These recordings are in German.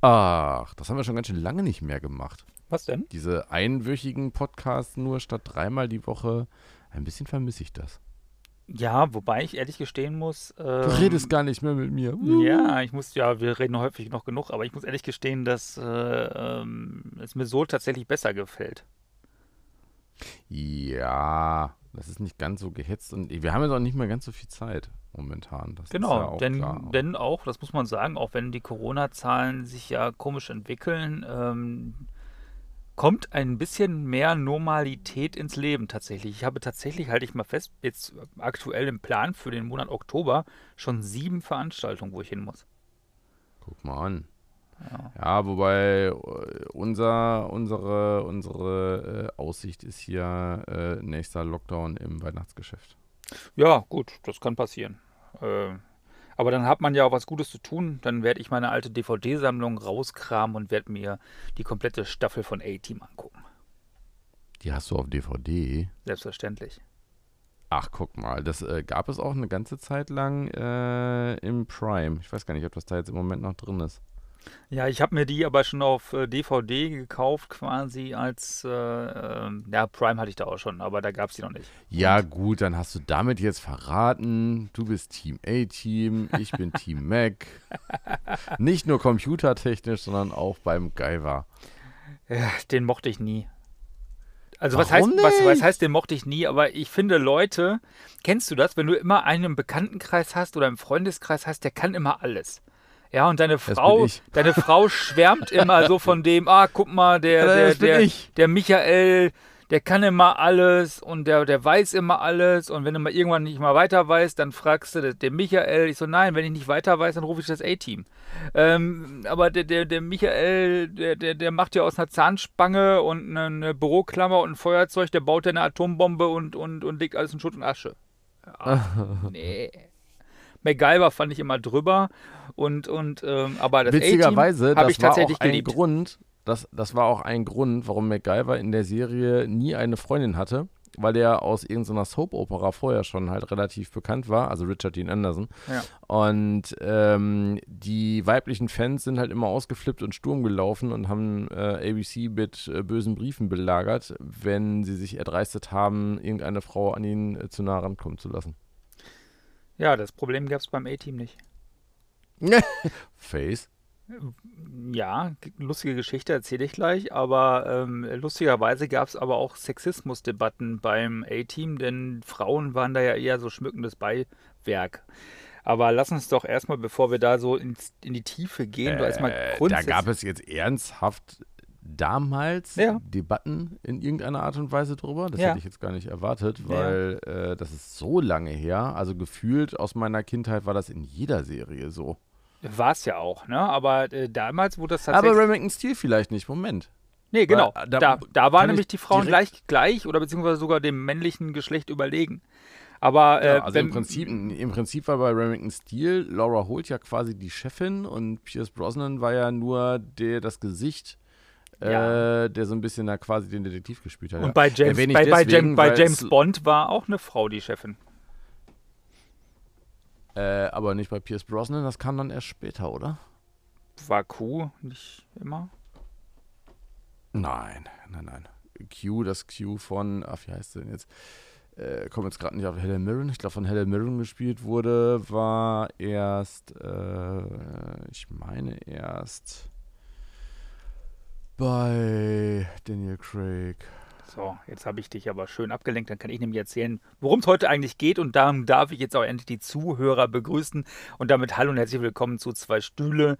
Ach, das haben wir schon ganz schön lange nicht mehr gemacht. Was denn? Diese einwöchigen Podcasts nur statt dreimal die Woche. Ein bisschen vermisse ich das. Ja, wobei ich ehrlich gestehen muss. Du redest gar nicht mehr mit mir. Ähm, Ja, ich muss, ja, wir reden häufig noch genug, aber ich muss ehrlich gestehen, dass äh, ähm, es mir so tatsächlich besser gefällt. Ja, das ist nicht ganz so gehetzt und wir haben jetzt auch nicht mehr ganz so viel Zeit momentan. Das ist ja Genau, auch denn, klar. denn auch, das muss man sagen, auch wenn die Corona-Zahlen sich ja komisch entwickeln, ähm, kommt ein bisschen mehr Normalität ins Leben tatsächlich. Ich habe tatsächlich, halte ich mal fest, jetzt aktuell im Plan für den Monat Oktober schon sieben Veranstaltungen, wo ich hin muss. Guck mal an. Ja. Ja, wobei äh, unser, unsere, unsere äh, Aussicht ist hier äh, nächster Lockdown im Weihnachtsgeschäft. Ja, gut, das kann passieren. Äh, aber dann hat man ja auch was Gutes zu tun. Dann werde ich meine alte DVD-Sammlung rauskramen und werde mir die komplette Staffel von A-Team angucken. Die hast du auf DVD. Selbstverständlich. Ach, guck mal, das äh, gab es auch eine ganze Zeit lang äh, im Prime. Ich weiß gar nicht, ob das da jetzt im Moment noch drin ist. Ja, ich habe mir die aber schon auf äh, DVD gekauft, quasi als, äh, ähm, ja, Prime hatte ich da auch schon, aber da gab es die noch nicht. Ja, gut, dann hast du damit jetzt verraten, du bist Team A-Team, ich bin Team Mac. Nicht nur computertechnisch, sondern auch beim Gaiva. Ja, den mochte ich nie. Also was Warum heißt, was, was heißt, den mochte ich nie, aber ich finde Leute, kennst du das, wenn du immer einen im Bekanntenkreis hast oder im Freundeskreis hast, der kann immer alles. Ja, und deine Frau, deine Frau schwärmt immer so von dem, ah, guck mal, der, der, der, der Michael, der kann immer alles und der, der weiß immer alles und wenn du mal irgendwann nicht mal weiter weißt, dann fragst du den Michael. Ich so, nein, wenn ich nicht weiter weiß, dann rufe ich das A-Team. Ähm, aber der, der, der Michael, der, der, der macht ja aus einer Zahnspange und eine, eine Büroklammer und ein Feuerzeug, der baut ja eine Atombombe und, und, und legt alles in Schutt und Asche. Ah, nee. MacGyver fand ich immer drüber und, und ähm, aber das Witzigerweise, habe das ich war tatsächlich auch ein geliebt. Grund, das, das war auch ein Grund, warum MacGyver in der Serie nie eine Freundin hatte, weil er aus irgendeiner Soap-Opera vorher schon halt relativ bekannt war, also Richard Dean Anderson. Ja. Und ähm, die weiblichen Fans sind halt immer ausgeflippt und Sturm gelaufen und haben äh, ABC mit äh, bösen Briefen belagert, wenn sie sich erdreistet haben, irgendeine Frau an ihn äh, zu nah rankommen zu lassen. Ja, das Problem gab es beim A-Team nicht. Face. Ja, lustige Geschichte erzähle ich gleich, aber ähm, lustigerweise gab es aber auch Sexismusdebatten beim A-Team, denn Frauen waren da ja eher so schmückendes Beiwerk. Aber lass uns doch erstmal, bevor wir da so ins, in die Tiefe gehen, du erstmal Äh, da grundsätzlich. gab es jetzt ernsthaft damals Ja. Debatten in irgendeiner Art und Weise drüber. Das Ja. hätte ich jetzt gar nicht erwartet, Ja. weil äh, das ist so lange her. Also gefühlt aus meiner Kindheit war das in jeder Serie so. War es ja auch, ne? Aber äh, damals wurde das Aber tatsächlich. Remington Steel vielleicht nicht. Moment. nee, genau. weil, äh, Da, da da, waren nämlich die Frauen gleich, gleich oder beziehungsweise sogar dem männlichen Geschlecht überlegen. Aber äh, Ja, also wenn, im, Prinzip, im Prinzip war bei Remington Steel Laura Holt ja quasi die Chefin und Pierce Brosnan war ja nur der, das Gesicht, Ja. äh, der so ein bisschen da quasi den Detektiv gespielt hat. Und ja. bei James, bei, bei, deswegen, James, bei James es- Bond war auch eine Frau die Chefin. Äh, aber nicht bei Pierce Brosnan, das kam dann erst später, oder? War Q nicht immer? Nein, nein, nein. Q, das Q von, ach, wie heißt der denn jetzt? Äh, komme jetzt gerade nicht auf Helen Mirren. Ich glaube, von Helen Mirren gespielt wurde, war erst, äh, ich meine erst bei Daniel Craig. So, jetzt habe ich dich aber schön abgelenkt. Dann kann ich nämlich erzählen, worum es heute eigentlich geht. Und darum darf ich jetzt auch endlich die Zuhörer begrüßen. Und damit hallo und herzlich willkommen zu Zwei Stühle.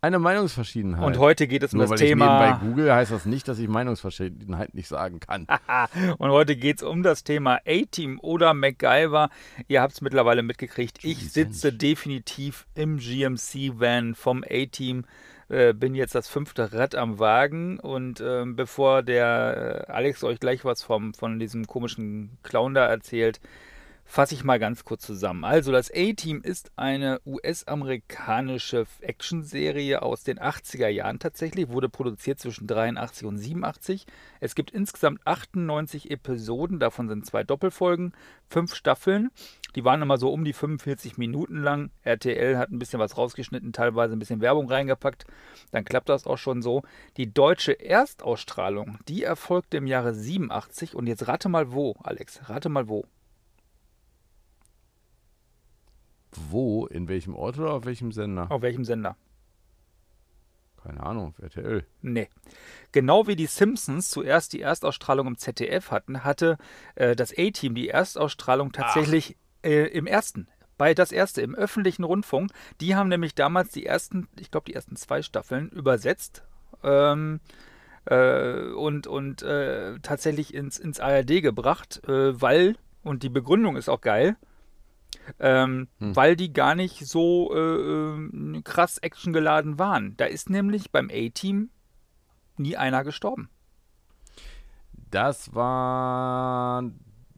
Eine Meinungsverschiedenheit. Und heute geht es um Nur das weil ich nebenbei Thema. google, heißt das nicht, dass ich Meinungsverschiedenheit nicht sagen kann. Und heute geht es um das Thema A-Team oder MacGyver. Ihr habt es mittlerweile mitgekriegt. Ich sitze definitiv im GMC-Van vom A-Team. Äh, bin jetzt das fünfte Rad am Wagen. Und ähm, bevor der äh, Alex euch gleich was vom, von diesem komischen Clown da erzählt, fasse ich mal ganz kurz zusammen. Also das A-Team ist eine US-amerikanische Actionserie aus den 80er Jahren tatsächlich, wurde produziert zwischen 83 und 87. Es gibt insgesamt 98 Episoden, davon sind zwei Doppelfolgen, fünf Staffeln. Die waren immer so um die 45 Minuten lang. RTL hat ein bisschen was rausgeschnitten, teilweise ein bisschen Werbung reingepackt. Dann klappt das auch schon so. Die deutsche Erstausstrahlung, die erfolgte im Jahre 87 und jetzt rate mal wo, Alex, rate mal wo. Wo? In welchem Ort oder auf welchem Sender? Auf welchem Sender? Keine Ahnung, RTL. Nee. Genau wie die Simpsons zuerst die Erstausstrahlung im ZDF hatten, hatte äh, das A-Team die Erstausstrahlung tatsächlich äh, im ersten. Bei das erste, im öffentlichen Rundfunk. Die haben nämlich damals die ersten, ich glaube, die ersten zwei Staffeln übersetzt. Ähm, äh, und und äh, tatsächlich ins, ins ARD gebracht, äh, weil, und die Begründung ist auch geil, ähm, hm. weil die gar nicht so äh, äh, krass actiongeladen waren. Da ist nämlich beim A-Team nie einer gestorben. Das war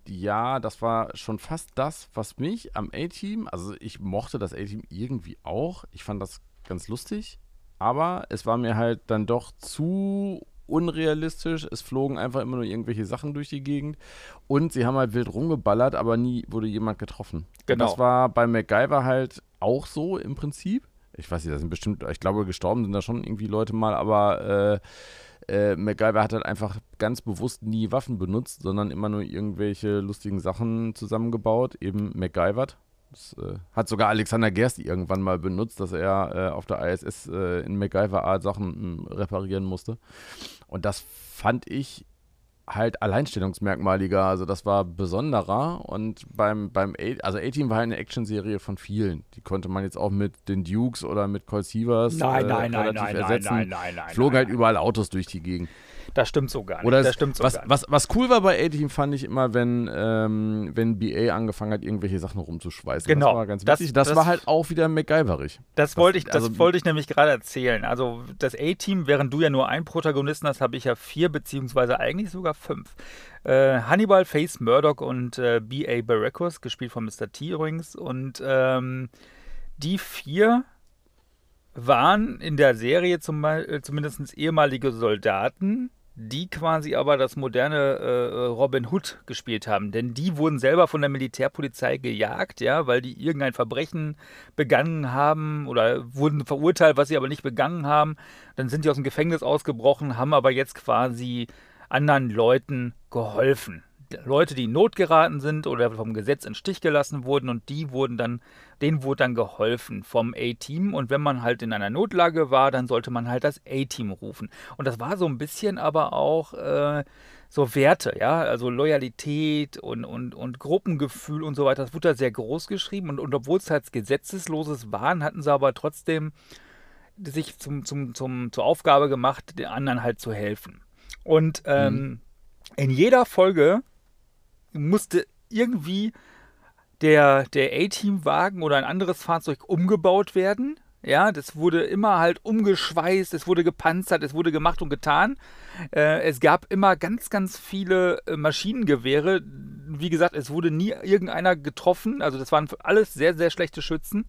ja, das war schon fast das, was mich am A-Team, also ich mochte das A-Team irgendwie auch. Ich fand das ganz lustig, aber es war mir halt dann doch zu unrealistisch. Es flogen einfach immer nur irgendwelche Sachen durch die Gegend. Und sie haben halt wild rumgeballert, aber nie wurde jemand getroffen. Genau. Und das war bei MacGyver halt auch so im Prinzip. Ich weiß nicht, da sind bestimmt, ich glaube, gestorben sind da schon irgendwie Leute mal, aber äh, äh, MacGyver hat halt einfach ganz bewusst nie Waffen benutzt, sondern immer nur irgendwelche lustigen Sachen zusammengebaut, eben MacGyvert. Das äh, hat sogar Alexander Gerst irgendwann mal benutzt, dass er äh, auf der ISS äh, in MacGyver-Art Sachen mh, reparieren musste. Und das fand ich halt alleinstellungsmerkmaliger. Also das war besonderer. Und beim, beim A also A-Team war halt eine Actionserie von vielen. Die konnte man jetzt auch mit den Dukes oder mit Colt Sievers nein, nein, äh, nein, nein, ersetzen. Nein, nein, nein, nein, Flogen halt überall Autos durch die Gegend. Das stimmt so gar nicht. Oder das stimmt so was, gar nicht. Was, was cool war bei A-Team, fand ich immer, wenn, ähm, wenn BA angefangen hat, irgendwelche Sachen rumzuschweißen. Genau. Das war ganz wichtig. Das, das, das war halt auch wieder MacGyverig. Das, das wollte ich, also, wollte ich nämlich gerade erzählen. Also das A-Team, während du ja nur einen Protagonisten hast, habe ich ja vier, beziehungsweise eigentlich sogar fünf. Äh, Hannibal, Face, Murdoch und äh, B.A. Baracus, gespielt von Mr. T übrigens. Und ähm, die vier waren in der Serie zum, äh, zumindest ehemalige Soldaten, die quasi aber das moderne äh, Robin Hood gespielt haben. Denn die wurden selber von der Militärpolizei gejagt, ja, weil die irgendein Verbrechen begangen haben oder wurden verurteilt, was sie aber nicht begangen haben. Dann sind die aus dem Gefängnis ausgebrochen, haben aber jetzt quasi anderen Leuten geholfen. Leute, die in Not geraten sind oder vom Gesetz in Stich gelassen wurden und die wurden dann, denen wurde dann geholfen vom A-Team und wenn man halt in einer Notlage war, dann sollte man halt das A-Team rufen. Und das war so ein bisschen aber auch äh, so Werte, ja, also Loyalität und, und, und Gruppengefühl und so weiter, das wurde da sehr groß geschrieben und, und obwohl es halt gesetzesloses waren, hatten sie aber trotzdem sich zum, zum, zum, zur Aufgabe gemacht, den anderen halt zu helfen. Und ähm, mhm. in jeder Folge musste irgendwie der, der A-Team-Wagen oder ein anderes Fahrzeug umgebaut werden. Ja, das wurde immer halt umgeschweißt, es wurde gepanzert, es wurde gemacht und getan. Äh, es gab immer ganz, ganz viele äh, Maschinengewehre. Wie gesagt, es wurde nie irgendeiner getroffen. Also das waren alles sehr, sehr schlechte Schützen.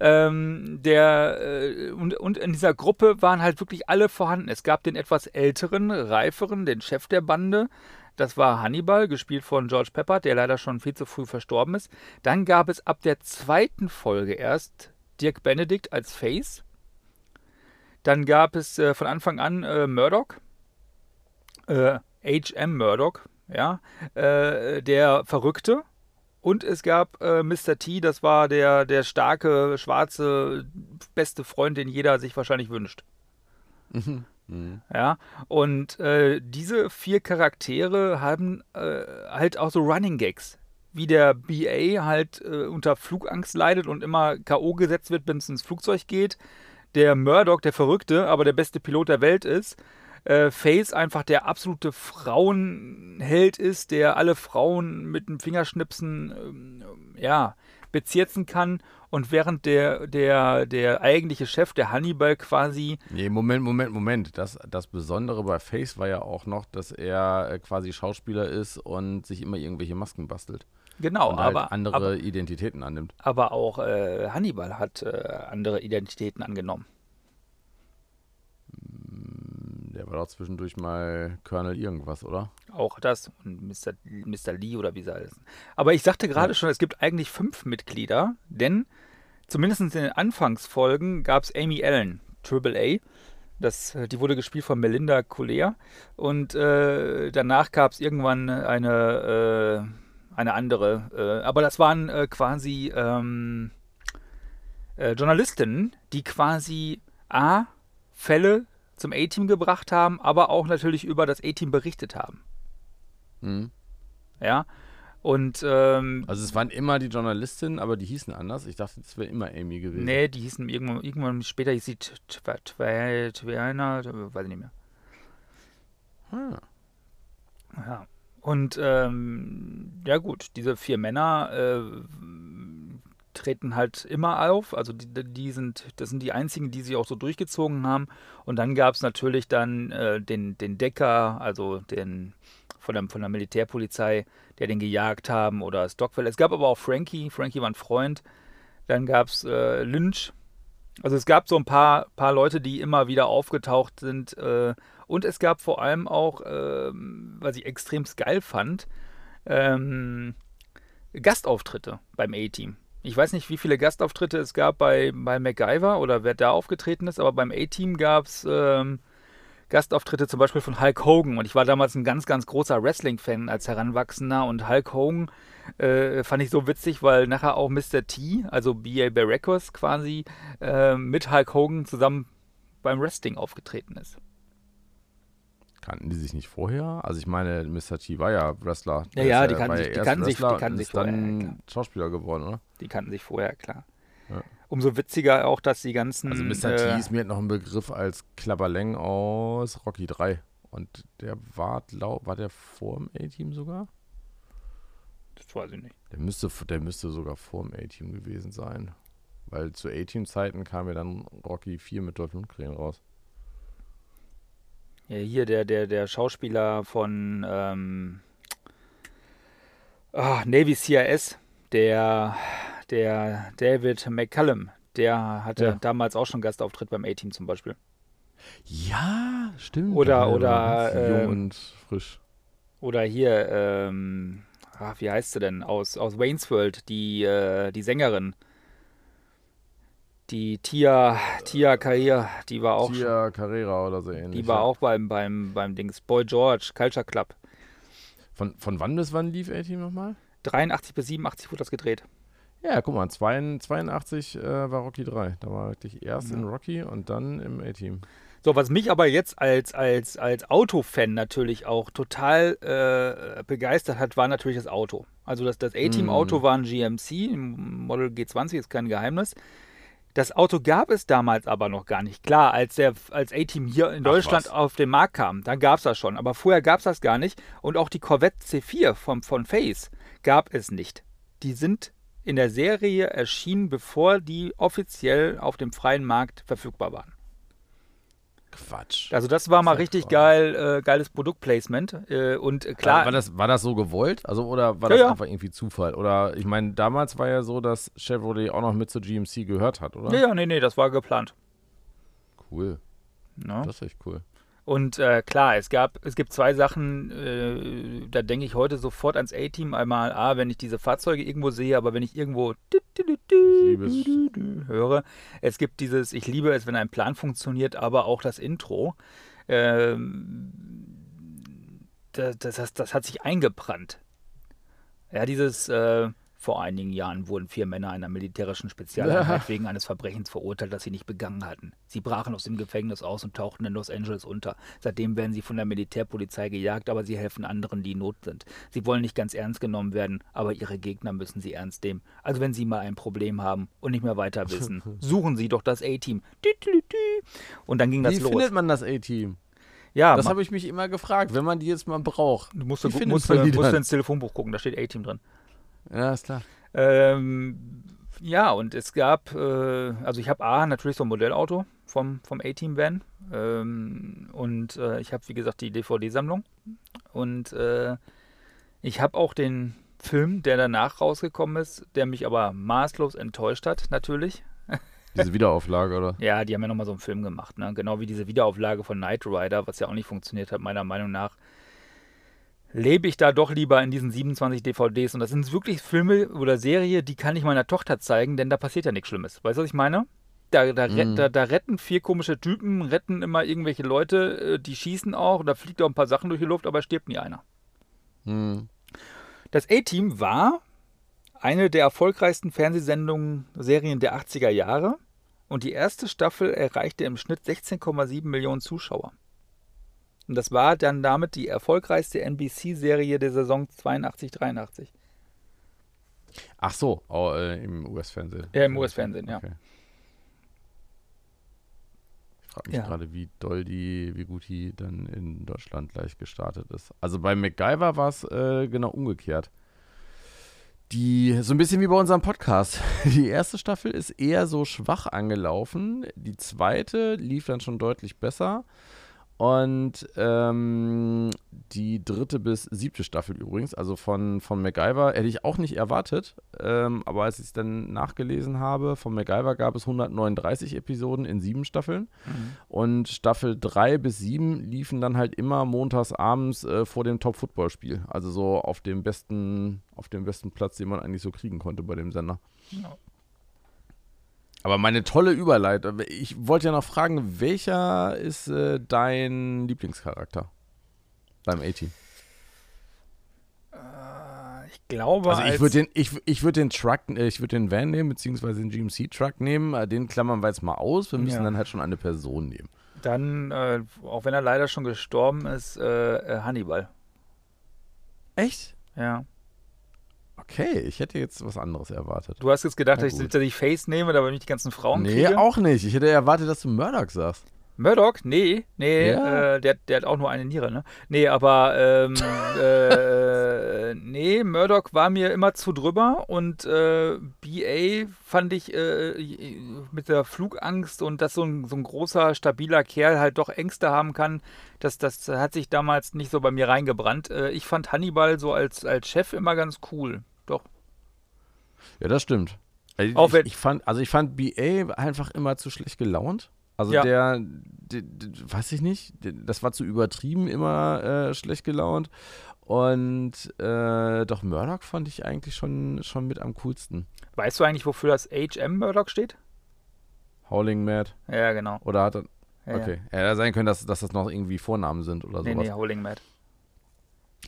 Ähm, der, äh, und, und in dieser Gruppe waren halt wirklich alle vorhanden. Es gab den etwas älteren, reiferen, den Chef der Bande. Das war Hannibal, gespielt von George Pepper, der leider schon viel zu früh verstorben ist. Dann gab es ab der zweiten Folge erst Dirk Benedict als Face. Dann gab es äh, von Anfang an äh, Murdoch, äh, H.M. Murdoch, ja, äh, der Verrückte. Und es gab äh, Mr. T, das war der, der starke, schwarze, beste Freund, den jeder sich wahrscheinlich wünscht. Mhm. Ja, und äh, diese vier Charaktere haben äh, halt auch so Running Gags. Wie der BA halt äh, unter Flugangst leidet und immer K.O. gesetzt wird, wenn es ins Flugzeug geht. Der Murdoch, der Verrückte, aber der beste Pilot der Welt ist. Äh, Face einfach der absolute Frauenheld ist, der alle Frauen mit dem Fingerschnipsen ähm, ja, bezirzen kann und während der, der, der eigentliche Chef, der Hannibal quasi. Nee, Moment, Moment, Moment. Das, das Besondere bei Face war ja auch noch, dass er äh, quasi Schauspieler ist und sich immer irgendwelche Masken bastelt. Genau, und halt aber, andere aber, Identitäten annimmt. aber auch äh, Hannibal hat äh, andere Identitäten angenommen. Der war doch zwischendurch mal Colonel irgendwas, oder? Auch das und Mr. Mr. Lee oder wie sie heißen. Aber ich sagte gerade Ja. schon, es gibt eigentlich fünf Mitglieder, denn zumindest in den Anfangsfolgen gab es Amy Allen, Triple A. Das, äh, die wurde gespielt von Melinda Collier. Und äh, danach gab es irgendwann eine, äh, eine andere. Äh, aber das waren äh, quasi ähm, äh, Journalistinnen, die quasi A, Fälle zum A-Team gebracht haben, aber auch natürlich über das A-Team berichtet haben. Mhm. Ja. Und ähm, Also es waren immer die Journalistinnen, aber die hießen anders. Ich dachte, das wäre immer Amy gewesen. nee, die hießen irgendwann, irgendwann später hieß sie T- Tw- Tw- Twiana, weiß ich nicht mehr. Ah. Ja. Und ähm, ja gut, diese vier Männer äh, treten halt immer auf. Also die, die sind, das sind die einzigen, die sie auch so durchgezogen haben. Und dann gab es natürlich dann äh, den, den Decker, also den von der, von der Militärpolizei, der den gejagt haben oder Stockwell. Es gab aber auch Frankie, Frankie war ein Freund. Dann gab es äh, Lynch. Also es gab so ein paar, paar Leute, die immer wieder aufgetaucht sind. Äh, und es gab vor allem auch, ähm, was ich extrem geil fand, ähm, Gastauftritte beim A-Team. Ich weiß nicht, wie viele Gastauftritte es gab bei, bei MacGyver oder wer da aufgetreten ist, aber beim A-Team gab es ähm, Gastauftritte zum Beispiel von Hulk Hogan. Und ich war damals ein ganz, ganz großer Wrestling-Fan als Heranwachsender. Und Hulk Hogan äh, fand ich so witzig, weil nachher auch Mr. T, also B.A. Baracus quasi, äh, mit Hulk Hogan zusammen beim Wrestling aufgetreten ist. Kannten die sich nicht vorher? Also ich meine, Mr. T war ja Wrestler. Ja, ja, die kannten war sich- ja die kannten sich- die kannten sich dann vorher, ja, klar. Schauspieler geworden, oder? Die kannten sich vorher, klar. Ja. Umso witziger auch, dass die ganzen. Also Mr. äh, T ist mir noch ein Begriff als Klapperleng aus Rocky 3. Und der war, glaub, war der vor dem A-Team sogar? Das weiß ich nicht. Der müsste, der müsste sogar vor dem A-Team gewesen sein. Weil zu A-Team-Zeiten kam ja dann Rocky 4 mit Dolph Lundgren raus. Ja, hier der, der, der Schauspieler von ähm, ah, Navy CIS, der, der David McCallum, der hatte Ja. damals auch schon Gastauftritt beim A-Team zum Beispiel. Ja, stimmt. Oder- Der war oder, Jung ähm, und frisch. Oder hier, ähm, ach, wie heißt sie denn? Aus, aus Wayne's World, die, äh, die Sängerin. Die Tia, Tia Kahir, die war auch, Tia Carrera oder so ähnlich. die war auch beim, beim, beim Dings Boy George, Culture Club. Von, von wann bis wann lief A-Team nochmal? 83 bis 87 wurde das gedreht. Ja, guck mal, 82 äh, war Rocky 3. Da war wirklich erst Ja. in Rocky und dann im A-Team. So, was mich aber jetzt als, als, als Autofan natürlich auch total äh, begeistert hat, war natürlich das Auto. Also das, das A-Team-Auto Mhm. war ein GMC, ein Model G20, ist kein Geheimnis. Das Auto gab es damals aber noch gar nicht. Klar, als der als A-Team hier in Ach, Deutschland was. auf den Markt kam, dann gab es das schon. Aber vorher gab es das gar nicht. Und auch die Corvette C4 vom, von Face gab es nicht. Die sind in der Serie erschienen, bevor die offiziell auf dem freien Markt verfügbar waren. Quatsch. Also das war mal Sehr richtig geil, äh, geiles Produktplacement. Äh, und War, klar, war, das, war das so gewollt? Also, oder war Ja, das ja. einfach irgendwie Zufall? Oder, ich meine, damals war ja so, dass Chevrolet auch noch mit zur GMC gehört hat, oder? ja, ja, nee, nee, das war geplant. Cool. Ne? Das ist echt cool. Und äh, klar, es gab, es gibt zwei Sachen, äh, da denke ich heute sofort ans A-Team. Einmal, A, wenn ich diese Fahrzeuge irgendwo sehe, aber wenn ich irgendwo Ich höre, es gibt dieses, ich liebe es, wenn ein Plan funktioniert, aber auch das Intro. Ähm, das, das, das, das hat sich eingebrannt. Ja, dieses, äh, vor einigen Jahren wurden vier Männer einer militärischen Spezialeinheit wegen eines Verbrechens verurteilt, das sie nicht begangen hatten. Sie brachen aus dem Gefängnis aus und tauchten in Los Angeles unter. Seitdem werden sie von der Militärpolizei gejagt, aber sie helfen anderen, die in Not sind. Sie wollen nicht ganz ernst genommen werden, aber ihre Gegner müssen sie ernst nehmen. Also wenn sie mal ein Problem haben und nicht mehr weiter wissen, suchen sie doch das A-Team. Und dann ging das Wie los. findet man das A-Team? Ja, Das habe ich mich immer gefragt, wenn man die jetzt mal braucht. du musst, wie du, musst, musst dann? ins Telefonbuch gucken, da steht A-Team drin. Ja, ist klar. Ähm, ja, und es gab, äh, also ich habe A, natürlich so ein Modellauto vom, vom A-Team-Van. Ähm, und äh, ich habe, wie gesagt, die DVD-Sammlung. Und äh, ich habe auch den, Film, der danach rausgekommen ist, der mich aber maßlos enttäuscht hat, natürlich. Diese Wiederauflage, oder? Ja, die haben ja nochmal so einen Film gemacht, ne? Genau wie diese Wiederauflage von Knight Rider, was ja auch nicht funktioniert hat, meiner Meinung nach. Lebe ich da doch lieber in diesen 27 DVDs. Und das sind wirklich Filme oder Serie, die kann ich meiner Tochter zeigen, denn da passiert ja nichts Schlimmes. Weißt du, was ich meine? Da, da, Mhm. da, da retten vier komische Typen, retten immer irgendwelche Leute, äh, die schießen auch, da fliegt auch ein paar Sachen durch die Luft, aber stirbt nie einer. Hm. Das A-Team war eine der erfolgreichsten Fernsehsendungen, Serien der 80er Jahre und die erste Staffel erreichte im Schnitt 16,7 Millionen Zuschauer. Und das war dann damit die erfolgreichste NBC-Serie der Saison 82-83. Ach so, oh, äh, im US-Fernsehen. Ja, im US-Fernsehen, ja. Okay. Ich frage mich Ja. gerade, wie doll die, wie gut die dann in Deutschland gleich gestartet ist. Also bei MacGyver war es äh, genau umgekehrt. Die, so ein bisschen wie bei unserem Podcast. Die erste Staffel ist eher so schwach angelaufen. Die zweite lief dann schon deutlich besser. Und ähm, die dritte bis siebte Staffel übrigens, also von, von MacGyver, hätte ich auch nicht erwartet. Ähm, aber als ich es dann nachgelesen habe, von MacGyver gab es 139 Episoden in sieben Staffeln. Und Staffel 3 bis 7 liefen dann halt immer montags abends äh, vor dem Top-Football-Spiel. Also so auf dem besten, auf dem besten Platz, den man eigentlich so kriegen konnte bei dem Sender. Ja. Aber meine tolle Überleitung. Ich wollte ja noch fragen, welcher ist äh, dein Lieblingscharakter beim A-Team? Äh, Ich glaube, Also ich würde den, ich, ich würd den Truck, äh, ich würde den Van nehmen, beziehungsweise den GMC-Truck nehmen. Äh, Den klammern wir jetzt mal aus. Wir müssen Ja. dann halt schon eine Person nehmen. dann, äh, auch wenn er leider schon gestorben ist, äh, Hannibal. Echt? Ja. Okay, ich hätte jetzt was anderes erwartet. Du hast jetzt gedacht, dass ich, dass ich Face nehme, damit ich die ganzen Frauen Nee, kriege? auch nicht. Ich hätte erwartet, dass du Murdoch sagst. Murdoch? Nee, nee, Ja. äh, der, der hat auch nur eine Niere, ne? Nee, aber ähm, äh, nee, Murdoch war mir immer zu drüber und äh, BA fand ich äh, mit der Flugangst und dass so ein, so ein großer, stabiler Kerl halt doch Ängste haben kann, das, das hat sich damals nicht so bei mir reingebrannt. Äh, ich fand Hannibal so als, als Chef immer ganz cool. Ja, das stimmt. Also ich, ich, fand, also ich fand BA einfach immer zu schlecht gelaunt. Also Ja. der, der, der, weiß ich nicht, der, das war zu übertrieben, immer äh, schlecht gelaunt. Und äh, doch Murdoch fand ich eigentlich schon, schon mit am coolsten. Weißt du eigentlich, wofür das HM Murdoch steht? Howling Mad. Ja, genau. Oder hat er. Ja, Okay. Ja, ja sein können, dass, dass das noch irgendwie Vornamen sind oder Nee, sowas. nee, Howling Mad.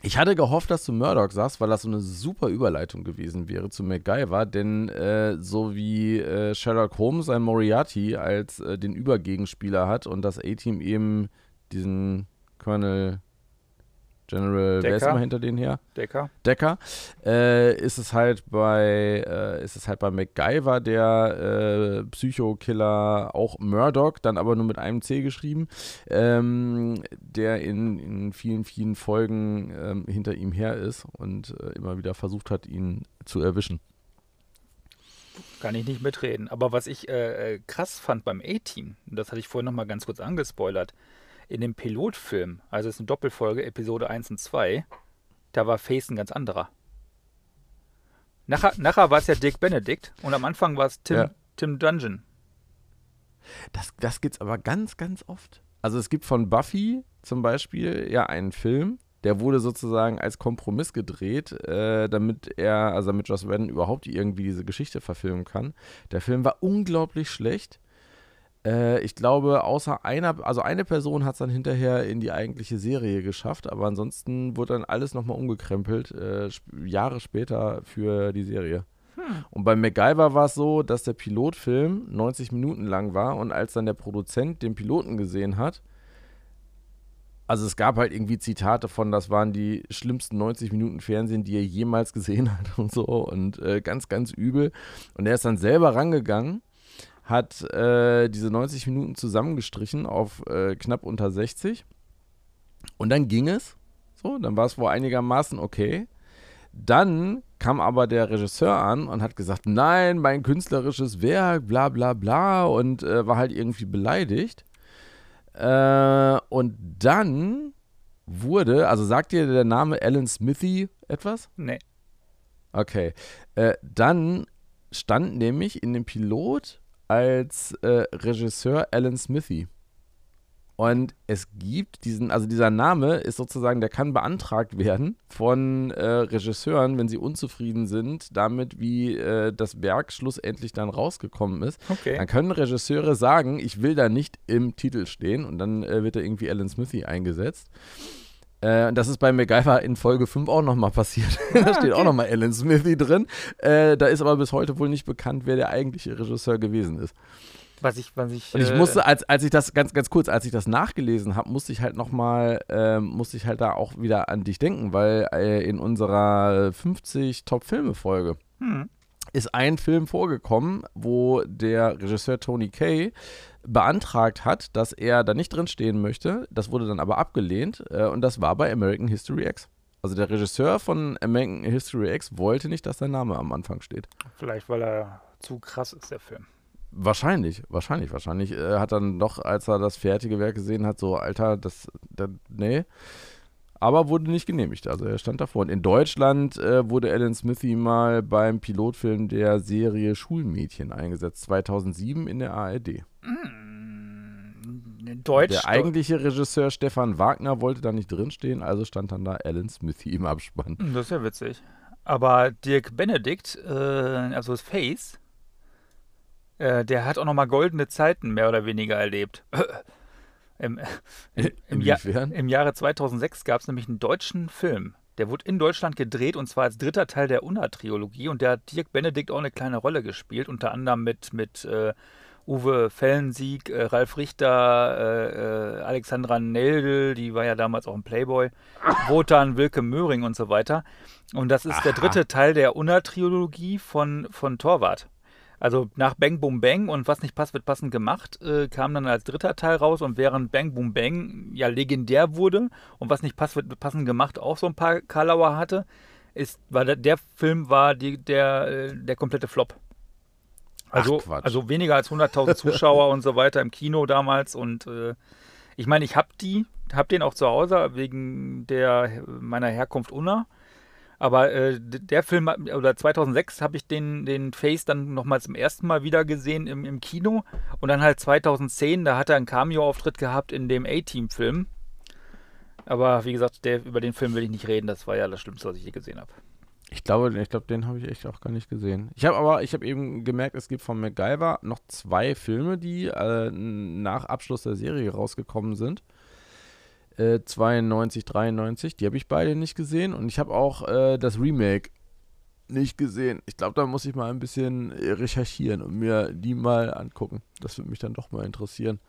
Ich hatte gehofft, dass du Murdoch sagst, weil das so eine super Überleitung gewesen wäre zu MacGyver, denn äh, so wie äh, Sherlock Holmes ein Moriarty als äh, den Übergegenspieler hat und das A-Team eben diesen Colonel General, wer ist Decker. immer hinter denen her? Decker. Decker, äh, ist es halt bei äh, ist es halt bei MacGyver der äh, Psychokiller auch Murdoch, dann aber nur mit einem C geschrieben, ähm, der in, in vielen vielen Folgen ähm, hinter ihm her ist und äh, immer wieder versucht hat, ihn zu erwischen. Kann ich nicht mitreden. Aber was ich äh, äh, krass fand beim A-Team, das hatte ich vorhin noch mal ganz kurz angespoilert, in dem Pilotfilm, also es ist eine Doppelfolge, Episode 1 und 2, da war Face ein ganz anderer. Nachher, nachher war es ja Dick Benedict und am Anfang war es Tim, Ja. Tim Dungeon. Das, das gibt's aber ganz, ganz oft. Also es gibt von Buffy zum Beispiel ja einen Film, der wurde sozusagen als Kompromiss gedreht, äh, damit er, also damit Joss Whedon überhaupt irgendwie diese Geschichte verfilmen kann. Der Film war unglaublich schlecht. Äh, ich glaube, außer einer, also eine Person hat es dann hinterher in die eigentliche Serie geschafft, aber ansonsten wurde dann alles nochmal umgekrempelt, äh, sp Jahre später für die Serie. Und bei MacGyver war es so, dass der Pilotfilm 90 Minuten lang war und als dann der Produzent den Piloten gesehen hat, also es gab halt irgendwie Zitate von, das waren die schlimmsten 90 Minuten Fernsehen, die er jemals gesehen hat und so und äh, ganz, ganz übel. Und er ist dann selber rangegangen, hat äh, diese 90 Minuten zusammengestrichen auf äh, knapp unter 60 und dann ging es. So, dann war es wohl einigermaßen okay. Dann kam aber der Regisseur an und hat gesagt, nein, mein künstlerisches Werk, bla bla bla und äh, war halt irgendwie beleidigt. Äh, und dann wurde, also sagt dir der Name Alan Smithy etwas? Nee. Okay. Äh, dann stand nämlich in dem Pilot als äh, Regisseur Alan Smithy. Und es gibt diesen, also dieser Name ist sozusagen, der kann beantragt werden von äh, Regisseuren, wenn sie unzufrieden sind damit, wie äh, das Werk schlussendlich dann rausgekommen ist. Okay. Dann können Regisseure sagen, ich will da nicht im Titel stehen und dann äh, wird da irgendwie Alan Smithy eingesetzt. Äh, das ist bei MacGyver in Folge 5 auch nochmal passiert. da steht auch nochmal Alan Smithy drin. Äh, da ist aber bis heute wohl nicht bekannt, wer der eigentliche Regisseur gewesen ist. Was ich, was ich. Und ich äh, musste, als, als ich das, ganz, ganz kurz, als ich das nachgelesen habe, musste ich halt nochmal, äh, musste ich halt da auch wieder an dich denken, weil äh, in unserer 50 Top-Filme-Folge Hm. ist ein Film vorgekommen, wo der Regisseur Tony Kay beantragt hat, dass er da nicht drinstehen möchte. Das wurde dann aber abgelehnt äh, und das war bei American History X. Also der Regisseur von American History X wollte nicht, dass sein Name am Anfang steht. Vielleicht, weil er zu krass ist, der Film. Wahrscheinlich, wahrscheinlich, wahrscheinlich. Er hat dann doch, als er das fertige Werk gesehen hat, so, Alter, das, das nee. Aber wurde nicht genehmigt. Also er stand davor. Und in Deutschland äh, wurde Alan Smithy mal beim Pilotfilm der Serie Schulmädchen eingesetzt, 2007 in der ARD. Hm. Deutsch. der eigentliche Regisseur Stefan Wagner wollte da nicht drinstehen, also stand dann da Alan Smithy im Abspann. Hm, Das ist ja witzig. Aber Dirk Benedict, äh, also das Face, äh, der hat auch nochmal goldene Zeiten mehr oder weniger erlebt. Im, im, im, Jahr? Im Jahre 2006 gab es nämlich einen deutschen Film. Der wurde in Deutschland gedreht und zwar als dritter Teil der Unna-Trilogie und der hat Dirk Benedict auch eine kleine Rolle gespielt, unter anderem mit, mit äh, Uwe Fellensieg, äh, Ralf Richter, äh, äh, Alexandra Neldl, die war ja damals auch ein Playboy, Wotan Wilke Möhring und so weiter. Und das ist der Aha. dritte Teil der Unna-Trilogie von, von Torwart. Also nach Bang Boom Bang und was nicht passt, wird passend gemacht, äh, kam dann als dritter Teil raus und während Bang Boom Bang ja legendär wurde und was nicht passt, wird passend gemacht auch so ein paar Karlauer hatte, ist, war der, der Film war die, der, äh, der komplette Flop. Also, Ach, also weniger als 100.000 Zuschauer und so weiter im Kino damals und äh, ich meine, ich habe die, habe den auch zu Hause wegen der meiner Herkunft Unna. Aber äh, der Film, oder 2006 habe ich den, den Face dann nochmal zum ersten Mal wieder gesehen im, im Kino. Und dann halt 2010, da hat er einen Cameo-Auftritt gehabt in dem A-Team-Film. Aber wie gesagt, der, über den Film will ich nicht reden. Das war ja das Schlimmste, was ich je gesehen habe. Ich glaube, ich glaube, den habe ich echt auch gar nicht gesehen. Ich habe aber, ich habe eben gemerkt, es gibt von MacGyver noch zwei Filme, die äh, nach Abschluss der Serie rausgekommen sind. Äh, 92, 93, die habe ich beide nicht gesehen und ich habe auch äh, das Remake nicht gesehen. Ich glaube, da muss ich mal ein bisschen äh, recherchieren und mir die mal angucken. Das würde mich dann doch mal interessieren.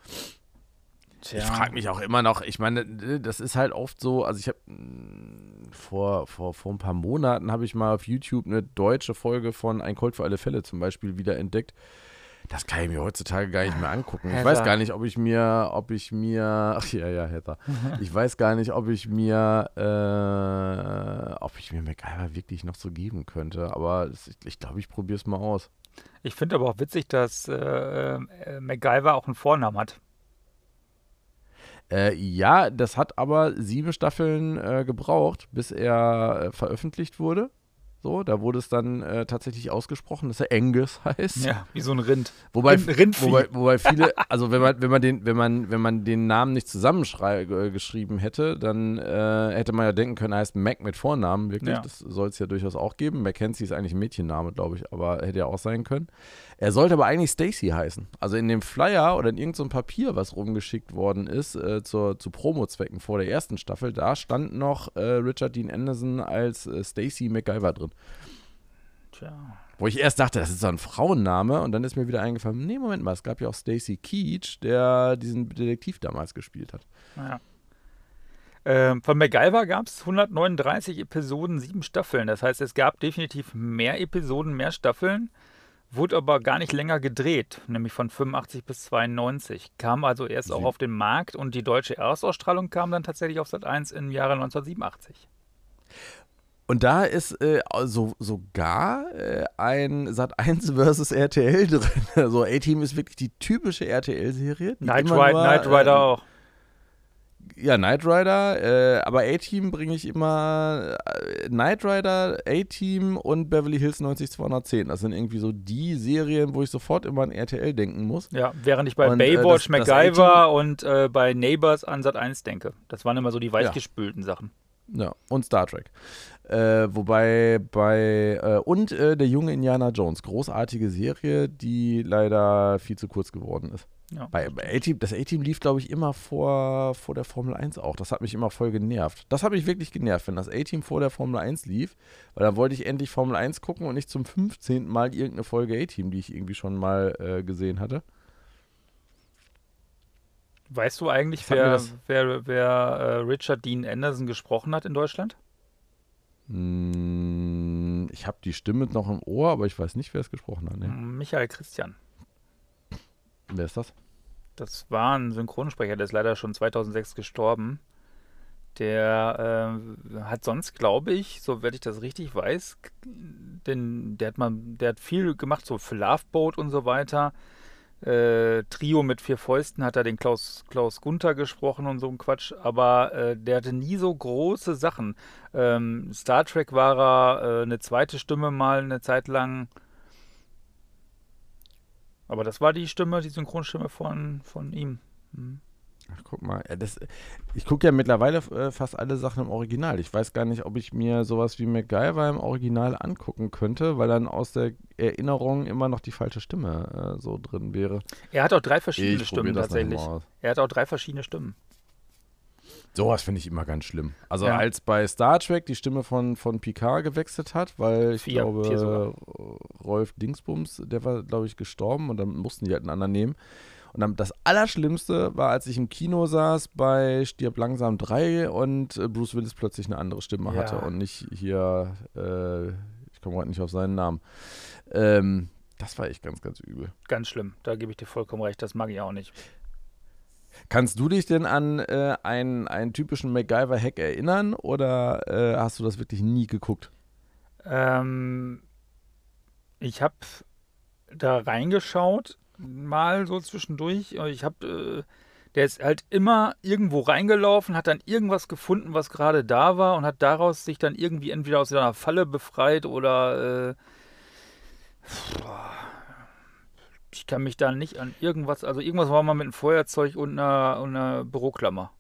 Ich frage mich auch immer noch, ich meine, das ist halt oft so, also ich habe vor, vor, vor ein paar Monaten habe ich mal auf YouTube eine deutsche Folge von Ein Colt für alle Fälle zum Beispiel wieder entdeckt. Das kann ich mir heutzutage gar nicht mehr angucken. Ich Heather. weiß gar nicht, ob ich mir, ob ich mir, ach ja, ja, Heather. Ich weiß gar nicht, ob ich mir, äh, ob ich mir MacGyver wirklich noch so geben könnte. Aber ich glaube, ich probiere es mal aus. Ich finde aber auch witzig, dass äh, äh, MacGyver auch einen Vornamen hat. Äh, ja, das hat aber sieben Staffeln äh, gebraucht, bis er äh, veröffentlicht wurde. So, da wurde es dann äh, tatsächlich ausgesprochen, dass er Angus heißt. Ja, wie so ein Rind. Wobei, Rind- Rindvieh. wobei, wobei viele, also wenn man, wenn man den, wenn man, wenn man den Namen nicht zusammengeschrieben hätte, dann äh, hätte man ja denken können, er heißt Mac mit Vornamen, wirklich. Ja. Das soll es ja durchaus auch geben. Mackenzie ist eigentlich ein Mädchenname, glaube ich, aber hätte ja auch sein können. Er sollte aber eigentlich Stacy heißen. Also in dem Flyer oder in irgendeinem Papier, was rumgeschickt worden ist, äh, zur, zu Promo-Zwecken vor der ersten Staffel, da stand noch äh, Richard Dean Anderson als äh, Stacy MacGyver drin. Tja. Wo ich erst dachte, das ist so ein Frauenname und dann ist mir wieder eingefallen, nee, Moment mal, es gab ja auch Stacy Keach, der diesen Detektiv damals gespielt hat. Ja. Ähm, von MacGyver gab es 139 Episoden, sieben Staffeln. Das heißt, es gab definitiv mehr Episoden, mehr Staffeln, wurde aber gar nicht länger gedreht, nämlich von 85 bis 92. Kam also erst auch Sie- auf den Markt und die deutsche Erstausstrahlung kam dann tatsächlich auf Sat 1 im Jahre 1987. Und da ist äh, so, sogar äh, ein Sat1 versus RTL drin. Also A-Team ist wirklich die typische RTL-Serie. immer Rider, nur, Knight Rider ähm, auch. ja, Knight Rider, äh, aber A-Team bringe ich immer äh, Knight Rider, A-Team und Beverly Hills 90210. Das sind irgendwie so die Serien, wo ich sofort immer an RTL denken muss. Ja, während ich bei Und, äh, Baywatch, das- das MacGyver und äh, bei Neighbors an Sat 1 denke. Das waren immer so die weichgespülten Sachen. Ja, und Star Trek. Äh, wobei bei äh, und äh, der junge Indiana Jones, großartige Serie, die leider viel zu kurz geworden ist. Ja. Bei, bei A-Team, das A-Team lief, glaube ich, immer vor, vor der Formel 1 auch. Das hat mich immer voll genervt. Das hat mich wirklich genervt, wenn das A-Team vor der Formel 1 lief, weil dann wollte ich endlich Formel 1 gucken und nicht zum 15. Mal irgendeine Folge A-Team, die ich irgendwie schon mal äh, gesehen hatte. Weißt du eigentlich, wer, wer, wer äh, Richard Dean Anderson gesprochen hat in Deutschland? Hm, ich habe die Stimme noch im Ohr, aber ich weiß nicht, wer es gesprochen hat. Nee. Michael Christian. Wer ist das? Das war ein Synchronsprecher, der ist leider schon 2006 gestorben. Der äh, hat sonst, glaube ich, soweit ich das richtig weiß, denn der hat mal, der hat viel gemacht, so für Loveboat und so weiter. Äh, Trio mit vier Fäusten hat er den Klaus, Klaus Gunther gesprochen und so ein Quatsch, aber äh, der hatte nie so große Sachen. Ähm, Star Trek war er äh, eine zweite Stimme mal eine Zeit lang. Aber das war die Stimme, die Synchronstimme von, von ihm. Hm. Ach, guck mal, ja, das, ich gucke ja mittlerweile äh, fast alle Sachen im Original. Ich weiß gar nicht, ob ich mir sowas wie MacGyver im Original angucken könnte, weil dann aus der Erinnerung immer noch die falsche Stimme äh, so drin wäre. Er hat auch drei verschiedene Ich Stimmen tatsächlich. Er hat auch drei verschiedene Stimmen. Sowas finde ich immer ganz schlimm. Also Ja. als bei Star Trek die Stimme von, von Picard gewechselt hat, weil ich Vier, glaube, vier. Rolf Dingsbums, der war, glaube ich, gestorben und dann mussten die halt einen anderen nehmen. Und dann das Allerschlimmste war, als ich im Kino saß bei Stirb langsam 3 und äh, Bruce Willis plötzlich eine andere Stimme Ja. hatte und nicht hier, äh, ich komme gerade nicht auf seinen Namen. Ähm, das war echt ganz, ganz übel. Ganz schlimm. Da gebe ich dir vollkommen recht. Das mag ich auch nicht. Kannst du dich denn an äh, einen, einen typischen MacGyver-Hack erinnern oder äh, hast du das wirklich nie geguckt? Ähm, ich habe da reingeschaut, mal so zwischendurch. Und Ich habe, äh, der ist halt immer irgendwo reingelaufen, hat dann irgendwas gefunden, was gerade da war und hat daraus sich dann irgendwie entweder aus einer Falle befreit oder äh, ich kann mich da nicht an irgendwas, also irgendwas war mal mit einem Feuerzeug und einer, und einer Büroklammer.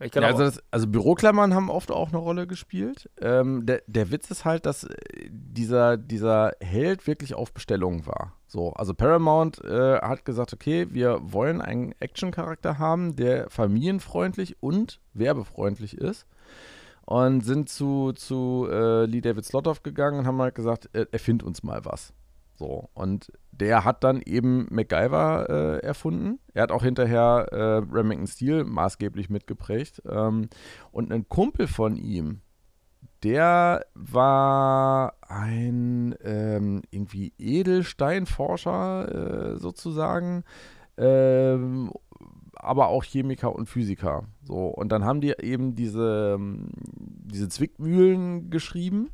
Ja, also, das, also Büroklammern haben oft auch eine Rolle gespielt. Ähm, der, der Witz ist halt, dass äh, dieser, dieser Held wirklich auf Bestellung war. So, also Paramount äh, hat gesagt, okay, wir wollen einen Action-Charakter haben, der familienfreundlich und werbefreundlich ist. Und sind zu, zu äh, Lee David Slotoff gegangen und haben halt gesagt, äh, erfind uns mal was. So, und der hat dann eben MacGyver äh, erfunden. Er hat auch hinterher äh, Remington Steel maßgeblich mitgeprägt. Ähm, und ein Kumpel von ihm, der war ein ähm, irgendwie Edelsteinforscher äh, sozusagen, ähm, aber auch Chemiker und Physiker. So, und dann haben die eben diese, ähm, diese Zwickmühlen geschrieben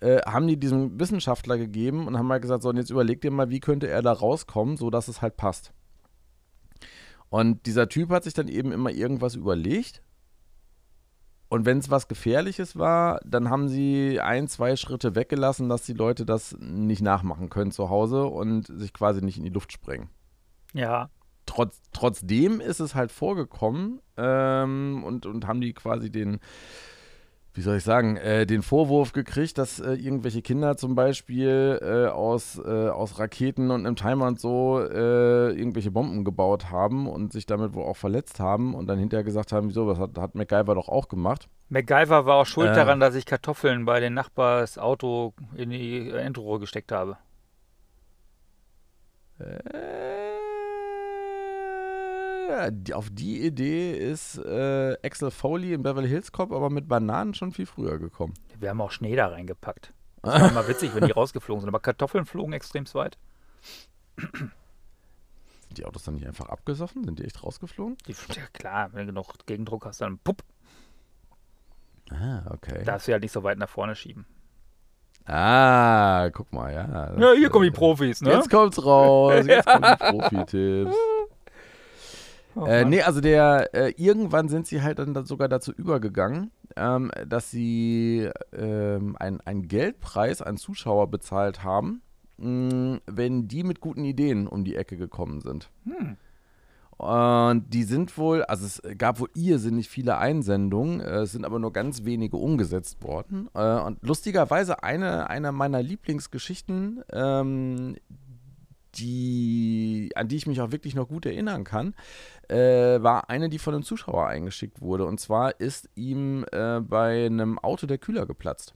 äh, haben die diesem Wissenschaftler gegeben und haben halt gesagt, so, und jetzt überleg dir mal, wie könnte er da rauskommen, so dass es halt passt. Und dieser Typ hat sich dann eben immer irgendwas überlegt. Und wenn es was Gefährliches war, dann haben sie ein, zwei Schritte weggelassen, dass die Leute das nicht nachmachen können zu Hause und sich quasi nicht in die Luft sprengen. ja, Trotz, trotzdem ist es halt vorgekommen ähm, und, und haben die quasi den, wie soll ich sagen, äh, den Vorwurf gekriegt, dass äh, irgendwelche Kinder zum Beispiel äh, aus, äh, aus Raketen und einem Timer und so äh, irgendwelche Bomben gebaut haben und sich damit wohl auch verletzt haben und dann hinterher gesagt haben, wieso, was hat, hat MacGyver doch auch gemacht. MacGyver war auch schuld Äh. daran, dass ich Kartoffeln bei den Nachbars Auto in die Endrohre gesteckt habe. Äh, die, auf die Idee ist äh, Axel Foley in Beverly Hills Cop aber mit Bananen schon viel früher gekommen. Wir haben auch Schnee da reingepackt. Das war immer witzig, wenn die rausgeflogen sind. Aber Kartoffeln flogen extrem weit. Sind die Autos dann nicht einfach abgesoffen? Sind die echt rausgeflogen? Die, ja, klar, wenn du genug Gegendruck hast, dann pupp, Ah, okay. darfst du halt nicht so weit nach vorne schieben. Ah, guck mal, ja. Ja, hier das, kommen die Profis, ne? Jetzt kommt's raus. Jetzt kommen die Profi-Tipps. Oh, Äh, nee, also der, äh, irgendwann sind sie halt dann da sogar dazu übergegangen, ähm, dass sie ähm, ein- einen Geldpreis an Zuschauer bezahlt haben, mh, wenn die mit guten Ideen um die Ecke gekommen sind. Hm. Und die sind wohl, also es gab wohl irrsinnig viele Einsendungen, äh, es sind aber nur ganz wenige umgesetzt worden. Äh, und lustigerweise eine, eine meiner Lieblingsgeschichten, ähm, die, an die ich mich auch wirklich noch gut erinnern kann, äh, war eine, die von einem Zuschauer eingeschickt wurde. Und zwar ist ihm äh, bei einem Auto der Kühler geplatzt.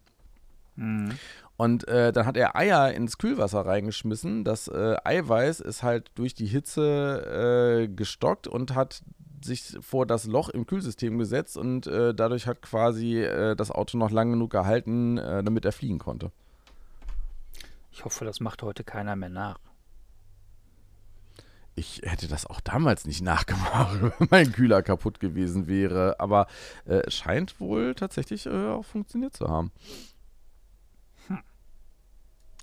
Hm. Und äh, dann hat er Eier ins Kühlwasser reingeschmissen. Das äh, Eiweiß ist halt durch die Hitze äh, gestockt und hat sich vor das Loch im Kühlsystem gesetzt und äh, dadurch hat quasi das Auto noch lang genug gehalten, damit er fliegen konnte. Ich hoffe, das macht heute keiner mehr nach. Ich hätte das auch damals nicht nachgemacht, wenn mein Kühler kaputt gewesen wäre. Aber äh, es scheint wohl tatsächlich äh, auch funktioniert zu haben.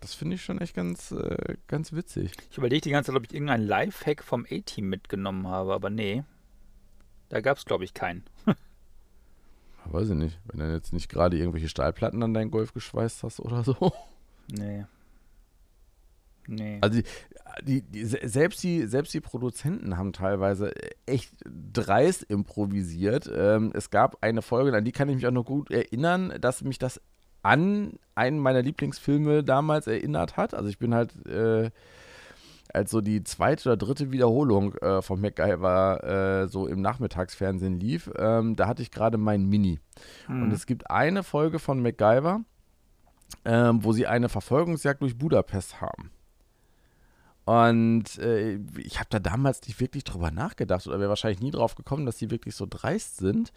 Das finde ich schon echt ganz, äh, ganz witzig. Ich überlege die ganze Zeit, ob ich irgendeinen Lifehack vom A-Team mitgenommen habe, aber nee. Da gab es, glaube ich, keinen. Weiß ich nicht. Wenn du jetzt nicht gerade irgendwelche Stahlplatten an deinen Golf geschweißt hast oder so. Nee. Nee. Also die, die, die, se- selbst, die, selbst die Produzenten haben teilweise echt dreist improvisiert. Ähm, es gab eine Folge, an die kann ich mich auch noch gut erinnern, dass mich das an einen meiner Lieblingsfilme damals erinnert hat. Also ich bin halt, äh, als so die zweite oder dritte Wiederholung äh, von MacGyver äh, so im Nachmittagsfernsehen lief, ähm, da hatte ich gerade mein Mini. Hm. Und es gibt eine Folge von MacGyver, ähm, wo sie eine Verfolgungsjagd durch Budapest haben. Und äh, ich habe da damals nicht wirklich drüber nachgedacht oder wäre wahrscheinlich nie drauf gekommen, dass die wirklich so dreist sind,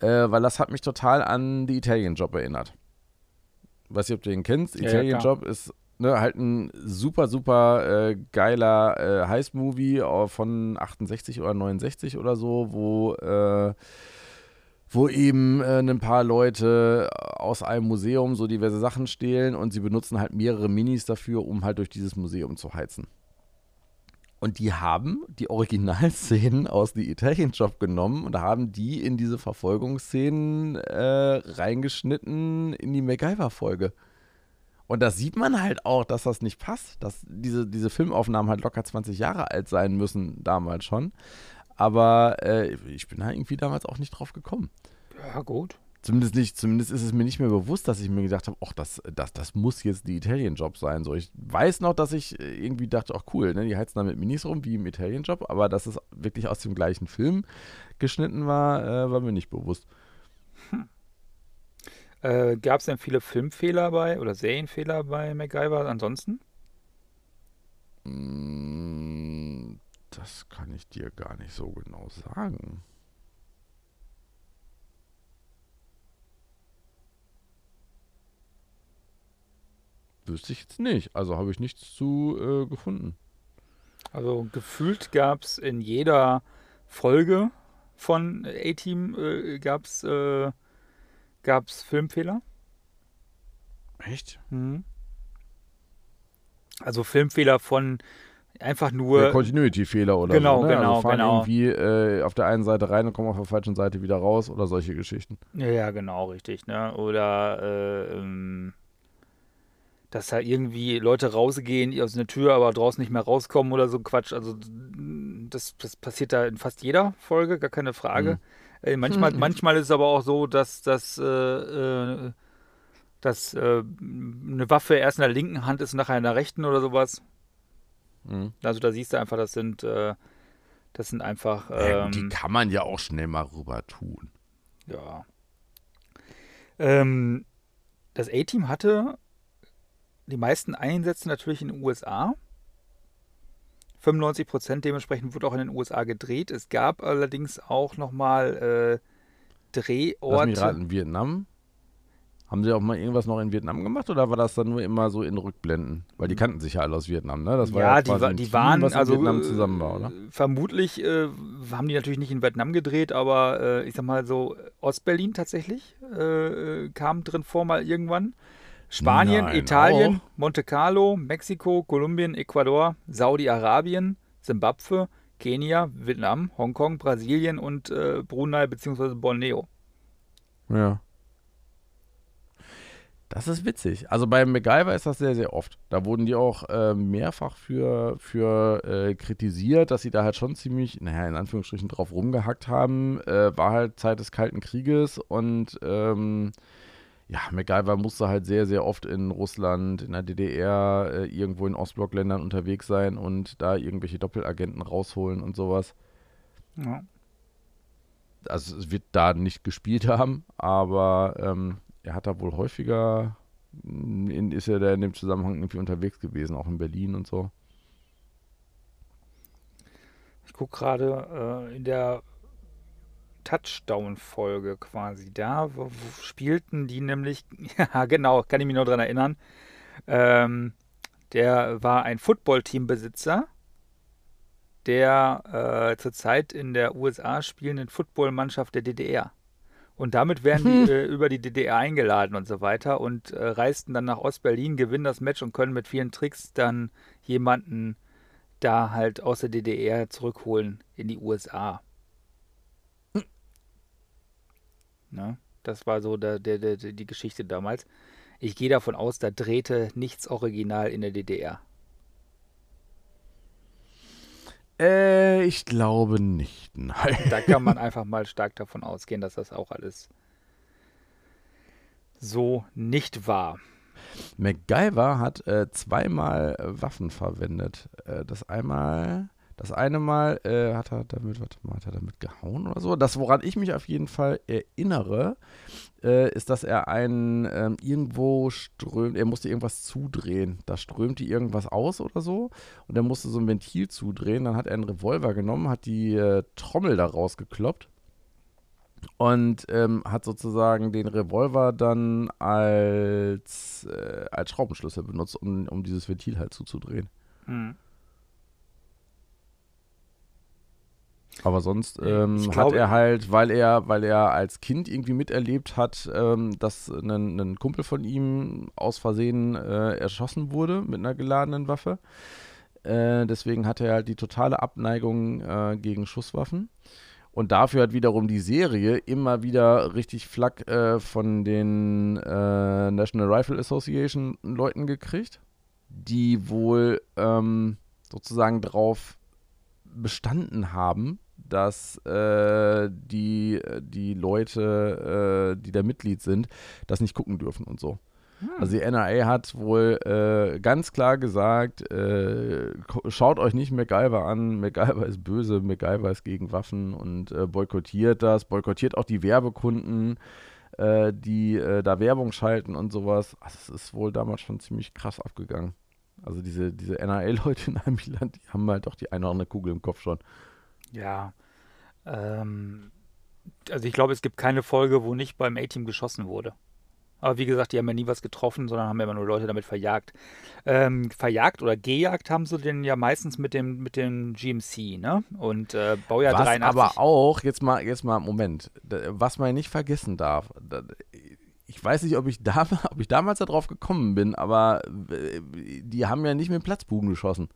äh, weil das hat mich total an die Italian Job erinnert. Weiß nicht, ob du den kennst. Ja, ja, Italian klar. Job ist ne, halt ein super, super äh, geiler äh, Heist-Movie von 68 oder 69 oder so, wo äh, wo eben äh, ein paar Leute aus einem Museum so diverse Sachen stehlen und sie benutzen halt mehrere Minis dafür, um halt durch dieses Museum zu heizen. Und die haben die Originalszenen aus The Italian Job genommen und haben die in diese Verfolgungsszenen äh, reingeschnitten in die MacGyver-Folge. Und das sieht man halt auch, dass das nicht passt, dass diese, diese Filmaufnahmen halt locker 20 Jahre alt sein müssen, damals schon. Aber äh, ich bin da irgendwie damals auch nicht drauf gekommen. ja, gut. Zumindest nicht, zumindest ist es mir nicht mehr bewusst, dass ich mir gedacht habe, ach, das, das, das muss jetzt die Italien-Job sein. So, ich weiß noch, dass ich äh, irgendwie dachte, ach cool, ne, die heizen da mit Minis rum, wie im Italien-Job, aber dass es wirklich aus dem gleichen Film geschnitten war, äh, war mir nicht bewusst. Äh, Gab es denn viele Filmfehler bei oder Serienfehler bei MacGyver ansonsten? Mm, Das kann ich dir gar nicht so genau sagen. Wüsste ich jetzt nicht. Also habe ich nichts zu äh, gefunden. Also gefühlt gab es in jeder Folge von A-Team äh, gab es äh, gab's Filmfehler. Echt? Mhm. Also Filmfehler von einfach nur Continuity-Fehler oder Genau, so. Ne? genau, also fahren genau. irgendwie äh, auf der einen Seite rein und kommen auf der falschen Seite wieder raus oder solche Geschichten. Ja, ja, genau, richtig. Ne? Oder äh, ähm, dass da irgendwie Leute rausgehen aus einer Tür, aber draußen nicht mehr rauskommen oder so Quatsch. Also das, das passiert da in fast jeder Folge, gar keine Frage. Äh, manchmal, Mhm. manchmal ist es aber auch so, dass, dass, äh, äh, dass äh, eine Waffe erst in der linken Hand ist und nachher in der rechten oder sowas. Mhm. Also da siehst du einfach, das sind, äh, das sind einfach. Ähm, die kann man ja auch schnell mal rüber tun. Ja. Ähm, das A-Team hatte die meisten Einsätze natürlich in den USA. 95 Prozent dementsprechend wurde auch in den USA gedreht. Es gab allerdings auch nochmal äh, Lass mich Drehorte. raten, Vietnam? Haben sie auch mal irgendwas noch in Vietnam gemacht oder war das dann nur immer so in Rückblenden? Weil die kannten sich ja alle aus Vietnam, ne? Das war ja, ja, die, quasi wa- ein die Team, waren was in also Vietnam äh, zusammen war, oder? Vermutlich äh, haben die natürlich nicht in Vietnam gedreht, aber äh, ich sag mal so Ostberlin tatsächlich äh, äh, kam drin vor mal irgendwann. Spanien, Nein, Italien, auch? Monte Carlo, Mexiko, Kolumbien, Ecuador, Saudi-Arabien, Simbabwe, Kenia, Vietnam, Hongkong, Brasilien und äh, Brunei bzw. Borneo. Ja. Das ist witzig. Also bei MacGyver ist das sehr, sehr oft. Da wurden die auch äh, mehrfach für, für äh, kritisiert, dass sie da halt schon ziemlich, naja, in Anführungsstrichen drauf rumgehackt haben. Äh, war halt Zeit des Kalten Krieges und ähm, ja, MacGyver musste halt sehr, sehr oft in Russland, in der DDR, äh, irgendwo in Ostblockländern unterwegs sein und da irgendwelche Doppelagenten rausholen und sowas. Ja. Also es wird da nicht gespielt haben, aber ähm, er hat da wohl häufiger, in, ist er da in dem Zusammenhang irgendwie unterwegs gewesen, auch in Berlin und so. Ich gucke gerade äh, in der Touchdown-Folge quasi da, spielten die nämlich, ja genau, kann ich mich noch dran erinnern, ähm, der war ein Football-Teambesitzer, der äh, zurzeit in der USA spielenden Footballmannschaft der DDR. Und damit werden die äh, über die DDR eingeladen und so weiter und äh, reisten dann nach Ostberlin, gewinnen das Match und können mit vielen Tricks dann jemanden da halt aus der DDR zurückholen in die USA. Hm. Ne? Das war so der, der, der, die Geschichte damals. Ich gehe davon aus, da drehte nichts original in der DDR. Äh, ich glaube nicht. Nein. Da kann man einfach mal stark davon ausgehen, dass das auch alles so nicht war. MacGyver hat äh, zweimal Waffen verwendet. Äh, das einmal das eine Mal äh, hat er damit, warte mal, hat er damit gehauen oder so. Das, woran ich mich auf jeden Fall erinnere, äh, ist, dass er einen ähm, irgendwo strömt, er musste irgendwas zudrehen. Da strömte irgendwas aus oder so und er musste so ein Ventil zudrehen. Dann hat er einen Revolver genommen, hat die äh, Trommel da rausgekloppt und ähm, hat sozusagen den Revolver dann als, äh, als Schraubenschlüssel benutzt, um, um dieses Ventil halt zuzudrehen. Mhm. Aber sonst ähm, hat er halt, weil er, weil er als Kind irgendwie miterlebt hat, ähm, dass ein, ein, Kumpel von ihm aus Versehen äh, erschossen wurde mit einer geladenen Waffe. Äh, deswegen hat er halt die totale Abneigung äh, gegen Schusswaffen. Und dafür hat wiederum die Serie immer wieder richtig Flack äh, von den äh, National Rifle Association Leuten gekriegt, die wohl ähm, sozusagen drauf bestanden haben, dass äh, die, die Leute, äh, die da Mitglied sind, das nicht gucken dürfen und so. Hm. Also die NRA hat wohl äh, ganz klar gesagt, äh, schaut euch nicht MacGyver an, MacGyver ist böse, MacGyver ist gegen Waffen und äh, boykottiert das, boykottiert auch die Werbekunden, äh, die da Werbung schalten und sowas. Also es ist wohl damals schon ziemlich krass abgegangen. Also diese, diese NRA-Leute in einem Land, die haben halt doch die eine oder andere Kugel im Kopf schon. Ja. Ähm, also ich glaube, es gibt keine Folge, wo nicht beim A-Team geschossen wurde. Aber wie gesagt, die haben ja nie was getroffen, sondern haben ja immer nur Leute damit verjagt. Ähm, verjagt oder gejagt haben sie den ja meistens mit dem, mit dem GMC, ne? Und äh, Baujahr was 83. aber auch, jetzt mal, jetzt mal, Moment, was man nicht vergessen darf, ich weiß nicht, ob ich, da, ob ich damals darauf gekommen bin, aber äh, die haben ja nicht mit Platzbuben geschossen.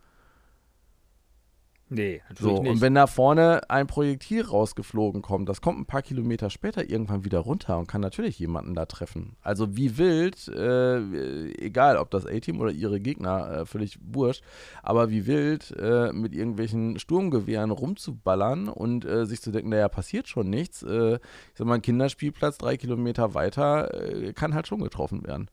Nee, natürlich so, nicht. Und wenn da vorne ein Projektil rausgeflogen kommt, das kommt ein paar Kilometer später irgendwann wieder runter und kann natürlich jemanden da treffen. Also wie wild, äh, egal ob das A-Team oder ihre Gegner, äh, völlig wurscht, aber wie wild äh, mit irgendwelchen Sturmgewehren rumzuballern und äh, sich zu denken, naja, passiert schon nichts. Äh, ich sag mal, ein Kinderspielplatz drei Kilometer weiter äh, kann halt schon getroffen werden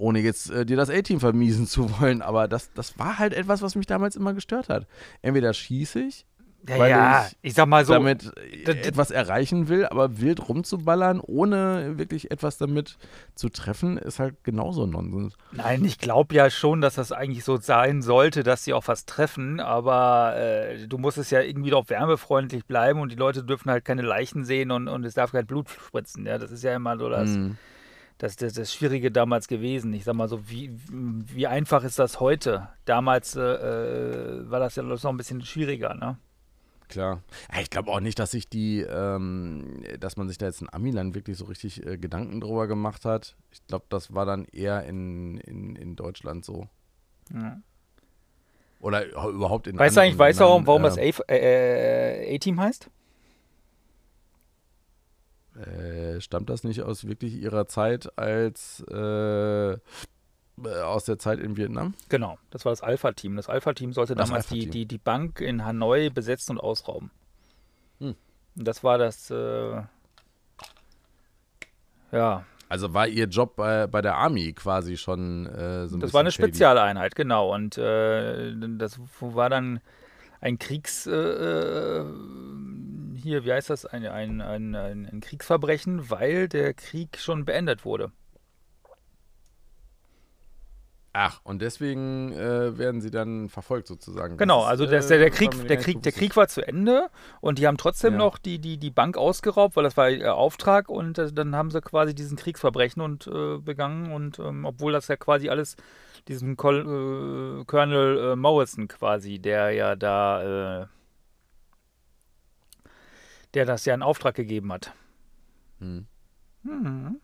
ohne jetzt äh, dir das A-Team vermiesen zu wollen, aber das, das war halt etwas, was mich damals immer gestört hat. Entweder schieße ich, ja, weil ja, ich, ich, sag mal so, damit etwas erreichen will, aber wild rumzuballern, ohne wirklich etwas damit zu treffen, ist halt genauso Nonsens. Nein, ich glaube ja schon, dass das eigentlich so sein sollte, dass sie auch was treffen, aber äh, du musst es ja irgendwie doch wärmefreundlich bleiben und die Leute dürfen halt keine Leichen sehen und, und es darf kein Blut spritzen. Ja, das ist ja immer so das. Mm das, das, das Schwierige damals gewesen. Ich sag mal so, wie, wie einfach ist das heute? Damals äh, äh war das ja noch ein bisschen schwieriger, ne? Klar. ich glaube auch nicht, dass sich die, ähm, dass man sich da jetzt in Amiland wirklich so richtig äh, Gedanken drüber gemacht hat. Ich glaube, das war dann eher in, in, in Deutschland so. Ja. Oder überhaupt in Weißt du eigentlich, weißt du, warum, warum das äh, A-Team heißt? Äh, stammt das nicht aus wirklich ihrer Zeit als äh, aus der Zeit in Vietnam? Genau, das war das Alpha-Team. Das Alpha-Team sollte Das damals die, Alpha-Team. die, die Bank in Hanoi besetzen und ausrauben. Hm. Das war das, äh, ja, Also war ihr Job bei, bei der Army quasi schon äh, so ein das war eine shady. Spezialeinheit, genau. Und äh, das war dann ein Kriegs, äh, äh, hier, wie heißt das, ein, ein, ein, ein, Kriegsverbrechen, weil der Krieg schon beendet wurde. Ach, und deswegen äh, werden sie dann verfolgt sozusagen. Genau, also äh, das, der, der, war Krieg, der, Krieg, der. Krieg war zu Ende und die haben trotzdem Ja. noch die, die, die Bank ausgeraubt, weil das war ihr Auftrag und äh, dann haben sie quasi diesen Kriegsverbrechen und äh, begangen und ähm, obwohl das ja quasi alles diesem Col äh, Colonel äh, Morrison quasi, der ja da, äh, der das ja in Auftrag gegeben hat. Hm. Mhm.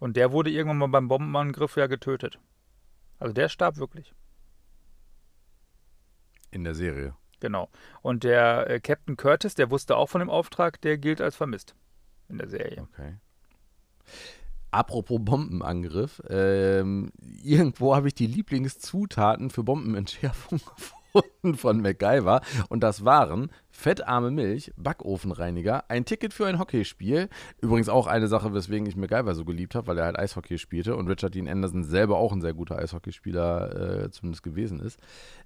Und der wurde irgendwann mal beim Bombenangriff ja getötet. Also der starb wirklich. In der Serie. Genau. Und der äh, Captain Curtis, der wusste auch von dem Auftrag, der gilt als vermisst in der Serie. Okay. Apropos Bombenangriff, ähm, irgendwo habe ich die Lieblingszutaten für Bombenentschärfung gefunden von MacGyver. Und das waren fettarme Milch, Backofenreiniger, ein Ticket für ein Hockeyspiel, übrigens auch eine Sache, weswegen ich MacGyver so geliebt habe, weil er halt Eishockey spielte. Und Richard Dean Anderson selber auch ein sehr guter Eishockeyspieler äh, zumindest gewesen ist,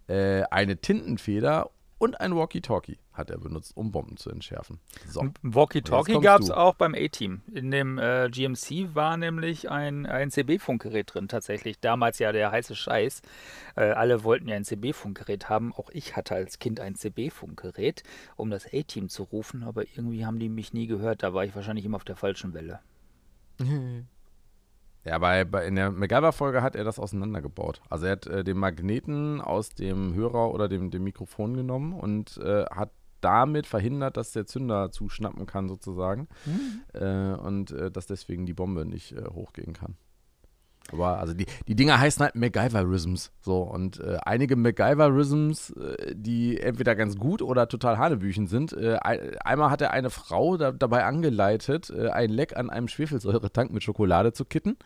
äh, eine Tintenfeder und ein Walkie-Talkie hat er benutzt, um Bomben zu entschärfen. So. Walkie-Talkie gab es auch beim A-Team. In dem äh, GMC war nämlich ein, ein CB-Funkgerät drin, tatsächlich. Damals ja der heiße Scheiß. Äh, alle wollten ja ein CB-Funkgerät haben. Auch ich hatte als Kind ein CB-Funkgerät, um das A-Team zu rufen. Aber irgendwie haben die mich nie gehört. Da war ich wahrscheinlich immer auf der falschen Welle. Ja, bei, bei, in der MacGyver-Folge hat er das auseinandergebaut. Also er hat äh, den Magneten aus dem Hörer oder dem, dem Mikrofon genommen und äh, hat damit verhindert, dass der Zünder zuschnappen kann sozusagen äh, und äh, dass deswegen die Bombe nicht äh, hochgehen kann. Aber also die, die Dinger heißen halt MacGyver-Rhythms. So, und äh, einige MacGyver-Rhythms, äh, die entweder ganz gut oder total Hanebüchen sind. Äh, ein, einmal hat er eine Frau da, dabei angeleitet, äh, ein Leck an einem Schwefelsäuretank mit Schokolade zu kitten.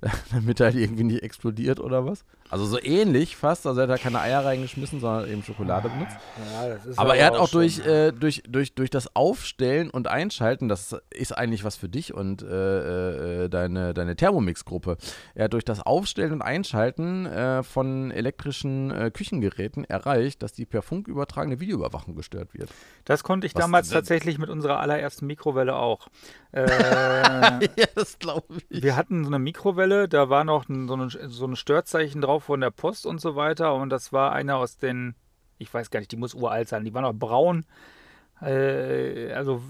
damit er halt irgendwie nicht explodiert oder was. Also so ähnlich fast, also er hat da keine Eier reingeschmissen, sondern eben Schokolade benutzt. Ja, das ist Aber er hat auch schon, durch, äh, durch, durch, durch das Aufstellen und Einschalten, das ist eigentlich was für dich und äh, äh, deine, deine Thermomix-Gruppe. Er hat durch das Aufstellen und Einschalten äh, von elektrischen äh, Küchengeräten erreicht, dass die per Funk übertragene Videoüberwachung gestört wird. Das konnte ich Was- damals tatsächlich mit unserer allerersten Mikrowelle auch. Äh, ja, das glaube ich. Wir hatten so eine Mikrowelle, da war noch ein, so, ein, so ein Störzeichen drauf von der Post und so weiter. Und das war einer aus den, ich weiß gar nicht, die muss uralt sein, die war noch braun. Äh, also,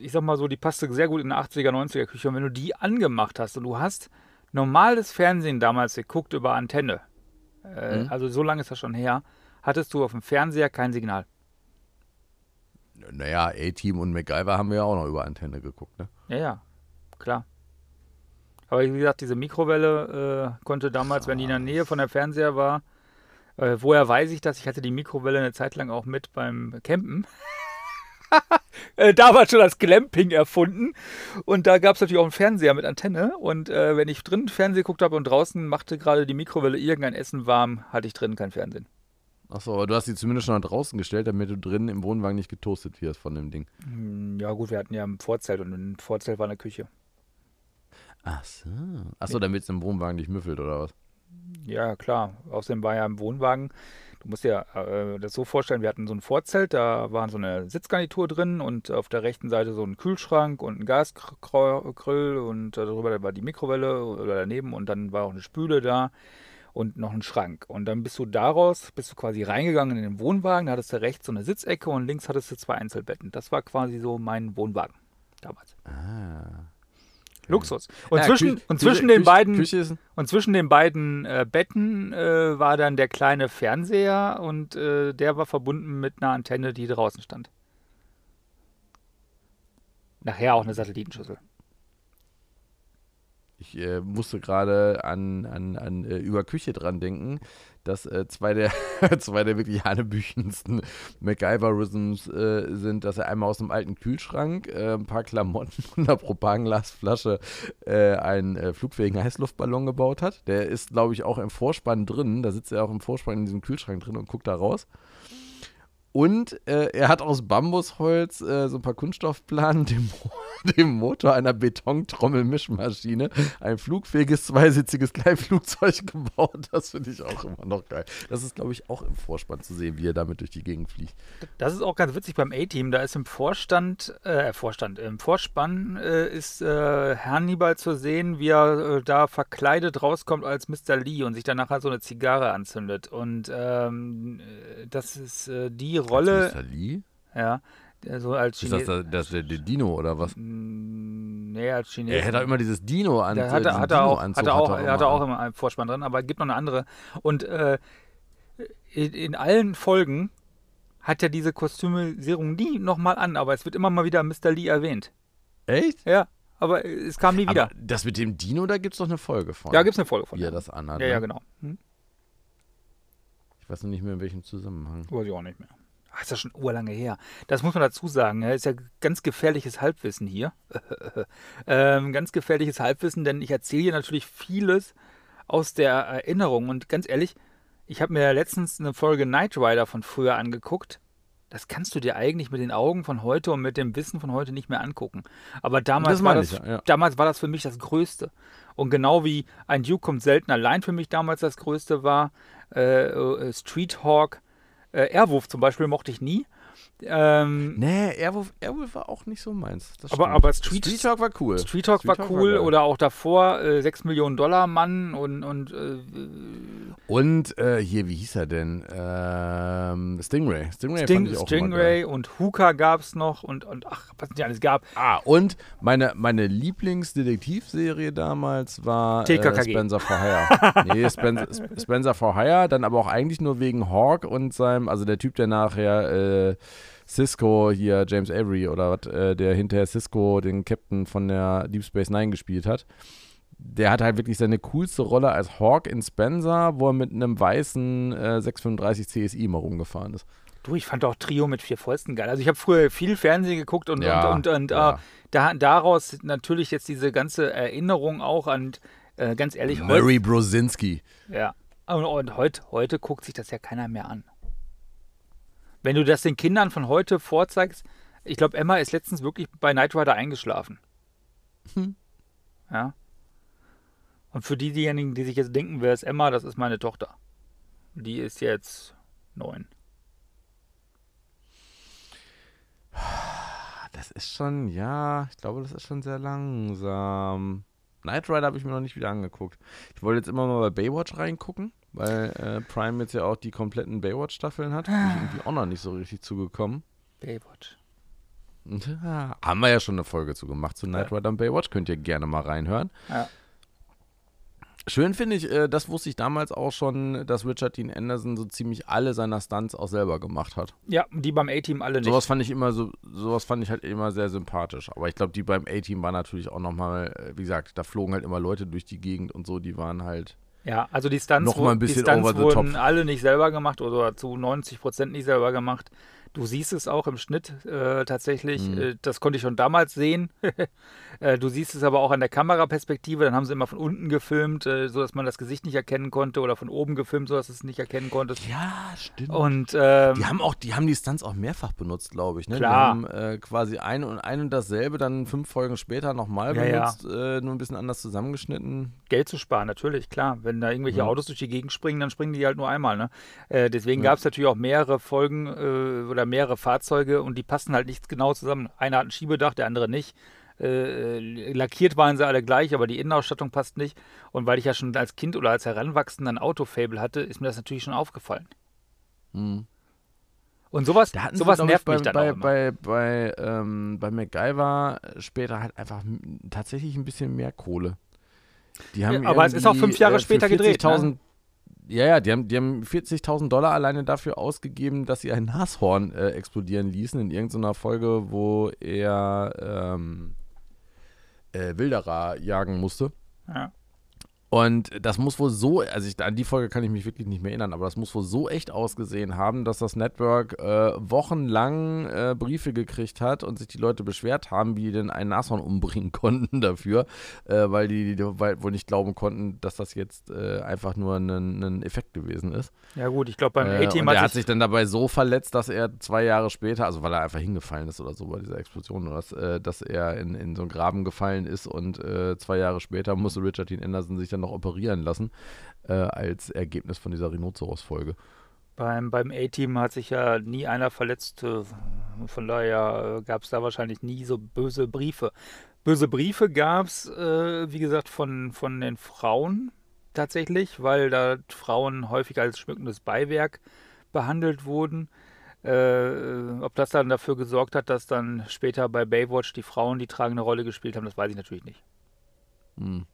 ich sag mal so, die passte sehr gut in eine 80er, 90er Küche. Und wenn du die angemacht hast und du hast normales Fernsehen damals geguckt über Antenne, äh, Mhm. also so lange ist das schon her, hattest du auf dem Fernseher kein Signal. Naja, A-Team und MacGyver haben wir ja auch noch über Antenne geguckt, ne? Ja, ja, klar. Aber wie gesagt, diese Mikrowelle äh, konnte damals, wenn die in der Nähe von der Fernseher war, äh, woher weiß ich das? Ich hatte die Mikrowelle eine Zeit lang auch mit beim Campen. äh, da war schon das Glamping erfunden. Und da gab es natürlich auch einen Fernseher mit Antenne. Und äh, wenn ich drin Fernsehen geguckt habe und draußen machte gerade die Mikrowelle irgendein Essen warm, hatte ich drin kein Fernsehen. Achso, aber du hast sie zumindest schon nach draußen gestellt, damit du drinnen im Wohnwagen nicht getoastet wirst von dem Ding. Hm, Ja gut, wir hatten ja ein Vorzelt und ein Vorzelt war eine Küche. Ach so. Achso, damit es im Wohnwagen nicht müffelt oder was? Ja, klar. Außerdem war ja im Wohnwagen, du musst dir äh, das so vorstellen, wir hatten so ein Vorzelt, da war so eine Sitzgarnitur drin und auf der rechten Seite so ein Kühlschrank und ein Gasgrill und darüber war die Mikrowelle oder daneben und dann war auch eine Spüle da und noch ein Schrank. Und dann bist du daraus, bist du quasi reingegangen in den Wohnwagen, da hattest du rechts so eine Sitzecke und links hattest du zwei Einzelbetten. Das war quasi so mein Wohnwagen damals. Ah. Luxus. Und Ja, zwischen, Kü- und Küche- zwischen den Küche- beiden Küche und zwischen den beiden äh, Betten äh, war dann der kleine Fernseher und äh, der war verbunden mit einer Antenne, die draußen stand. Nachher auch eine Satellitenschüssel. Ich äh, musste gerade an, an, an äh, über Küche dran denken, dass äh, zwei, der, zwei der wirklich hanebüchensten MacGyver-Rhythms äh, sind, dass er einmal aus einem alten Kühlschrank äh, ein paar Klamotten und einer Propanglasflasche äh, einen äh, flugfähigen Heißluftballon gebaut hat. Der ist, glaube ich, auch im Vorspann drin. Da sitzt er auch im Vorspann in diesem Kühlschrank drin und guckt da raus. Und äh, er hat aus Bambusholz äh, so ein paar Kunststoffplanen dem, dem Motor einer Betontrommelmischmaschine ein flugfähiges zweisitziges Kleinflugzeug gebaut. Das finde ich auch immer noch geil. Das ist, glaube ich, auch im Vorspann zu sehen, wie er damit durch die Gegend fliegt. Das ist auch ganz witzig beim A-Team. Da ist im Vorstand, äh, Vorstand, im Vorspann äh, ist äh, Hannibal zu sehen, wie er äh, da verkleidet rauskommt als Mr. Lee und sich dann nachher so eine Zigarre anzündet. Und ähm, äh, das ist äh, die Rolle. Als Mr. Lee? Ja. So als Ist das, Chine der, das der, der Dino oder was? Mm, Nee, als Chinesen. Er hätte immer dieses Dino an. Der hatte, diesen hat er auch, Dino-Anzug hat er auch, hat er hatte auch immer einen Vorspann drin, aber es gibt noch eine andere. Und äh, in, in allen Folgen hat er diese Kostümisierung nie nochmal an, aber es wird immer mal wieder Mr. Lee erwähnt. Echt? Ja, aber es kam nie wieder. Aber das mit dem Dino, da gibt es doch eine Folge von. ja, gibt es eine Folge von. Wie er das anhat. ja, ne? ja, genau. Hm? Ich weiß noch nicht mehr, in welchem Zusammenhang. Weiß ich auch nicht mehr. Ach, ist ja schon urlange her. Das muss man dazu sagen. Ist ja ganz gefährliches Halbwissen hier. ähm, ganz gefährliches Halbwissen, denn ich erzähle hier natürlich vieles aus der Erinnerung. Und ganz ehrlich, ich habe mir letztens eine Folge Knight Rider von früher angeguckt. Das kannst du dir eigentlich mit den Augen von heute und mit dem Wissen von heute nicht mehr angucken. Aber damals, Das war, das, ich, ja, ja. damals war das für mich das Größte. Und genau wie ein Duke kommt selten allein für mich damals das Größte war, äh, äh, Street Hawk, äh, zum Beispiel mochte ich nie. Ähm, Nee, Airwolf, Airwolf war auch nicht so meins. Das Aber- aber Street- Street Talk war cool. Street Talk Street war Talk cool geil. oder auch davor äh, 6 Millionen Dollar Mann und, und äh, Und äh, hier, wie hieß er denn? Ähm, Stingray. Stingray Sting, fand ich auch immer Stingray und Hooker gab es noch und, und ach, was es nicht alles gab. Ah, und meine, meine Lieblingsdetektivserie damals war äh, TKKG. Spencer for Hire. nee, Spencer, Spencer for Hire, dann aber auch eigentlich nur wegen Hawk und seinem, also der Typ, der nachher äh, Cisco hier, James Avery oder was, äh, der hinterher Cisco, den Captain von der Deep Space Nine gespielt hat. Der hat halt wirklich seine coolste Rolle als Hawk in Spencer, wo er mit einem weißen äh, 635 CSI immer rumgefahren ist. Du, ich fand auch Trio mit vier Fäusten geil. Also ich habe früher viel Fernsehen geguckt und, Ja, und, und, und ja. äh, da, daraus natürlich jetzt diese ganze Erinnerung auch an, äh, ganz ehrlich, Murray Brosinski. Ja. Und, und heute, heute guckt sich das ja keiner mehr an. Wenn du das den Kindern von heute vorzeigst, ich glaube, Emma ist letztens wirklich bei Knight Rider eingeschlafen. Ja. Und für die, diejenigen, die sich jetzt denken, wer ist Emma, das ist meine Tochter. Die ist jetzt neun. Das ist schon, ja, ich glaube, das ist schon sehr langsam. Knight Rider habe ich mir noch nicht wieder angeguckt. Ich wollte jetzt immer mal bei Baywatch reingucken, weil äh, Prime jetzt ja auch die kompletten Baywatch-Staffeln hat. Bin ich irgendwie auch noch nicht so richtig zugekommen. Baywatch. Ja, haben wir ja schon eine Folge zu gemacht zu Knight Rider und Baywatch. Könnt ihr gerne mal reinhören. Ja. Schön finde ich, äh, das wusste ich damals auch schon, dass Richard Dean Anderson so ziemlich alle seiner Stunts auch selber gemacht hat. Ja, die beim A-Team alle nicht. Sowas fand ich immer so, sowas fand ich halt immer sehr sympathisch. Aber ich glaube, die beim A-Team waren natürlich auch nochmal, wie gesagt, da flogen halt immer Leute durch die Gegend und so, die waren halt. Ja, also die Stunts, Noch mal ein die bisschen Stunts wurden alle nicht selber gemacht oder zu 90 Prozent nicht selber gemacht. Du siehst es auch im Schnitt äh, tatsächlich. Mhm. Äh, das konnte ich schon damals sehen. äh, du siehst es aber auch an der Kameraperspektive. Dann haben sie immer von unten gefilmt, äh, sodass man das Gesicht nicht erkennen konnte oder von oben gefilmt, sodass es nicht erkennen konntest. Ja, stimmt. Und ähm, die haben auch, die haben die Stunts auch mehrfach benutzt, glaube ich. Ne? Klar. Die haben äh, quasi ein und ein und dasselbe dann fünf Folgen später nochmal Ja, ja. benutzt, Äh, nur ein bisschen anders zusammengeschnitten. Geld zu sparen, natürlich, klar. Wenn da irgendwelche Ja. Autos durch die Gegend springen, dann springen die halt nur einmal. Ne? Äh, deswegen Ja. gab es natürlich auch mehrere Folgen äh, oder mehrere Fahrzeuge und die passen halt nicht genau zusammen. Einer hat ein Schiebedach, der andere nicht. Äh, lackiert waren sie alle gleich, aber die Innenausstattung passt nicht. Und weil ich ja schon als Kind oder als Heranwachsender ein Autofable hatte, ist mir das natürlich schon aufgefallen. Hm. Und sowas, sowas nervt bei, mich dann bei, auch bei, bei, ähm, bei MacGyver später halt einfach tatsächlich ein bisschen mehr Kohle. Die haben Ja, aber es ist auch fünf Jahre äh, später gedreht, ne? 40.000 Ja, ja, die haben, die haben 40.000 Dollar alleine dafür ausgegeben, dass sie ein Nashorn äh, explodieren ließen in irgendeiner Folge, wo er ähm, äh, Wilderer jagen musste. Ja. Und das muss wohl so, also ich, an die Folge kann ich mich wirklich nicht mehr erinnern, aber das muss wohl so echt ausgesehen haben, dass das Network äh, wochenlang äh, Briefe gekriegt hat und sich die Leute beschwert haben, wie die denn ein Nashorn umbringen konnten dafür, äh, weil die, die weil wohl nicht glauben konnten, dass das jetzt äh, einfach nur ein, Effekt gewesen ist. Ja gut, ich glaube beim Äh, A-Team er hat hat sich dann dabei so verletzt, dass er zwei Jahre später, also weil er einfach hingefallen ist oder so bei dieser Explosion, oder dass, äh, dass er in, in so einen Graben gefallen ist und äh, zwei Jahre später musste Richard Dean Anderson sich dann noch operieren lassen, äh, als Ergebnis von dieser Rhinoceros-Folge. Beim, beim A-Team hat sich ja nie einer verletzt. äh, Von daher gab es da wahrscheinlich nie so böse Briefe. Böse Briefe gab es, äh, wie gesagt, von, von den Frauen tatsächlich, weil da Frauen häufig als schmückendes Beiwerk behandelt wurden. Äh, ob das dann dafür gesorgt hat, dass dann später bei Baywatch die Frauen die tragende Rolle gespielt haben, das weiß ich natürlich nicht. Hm.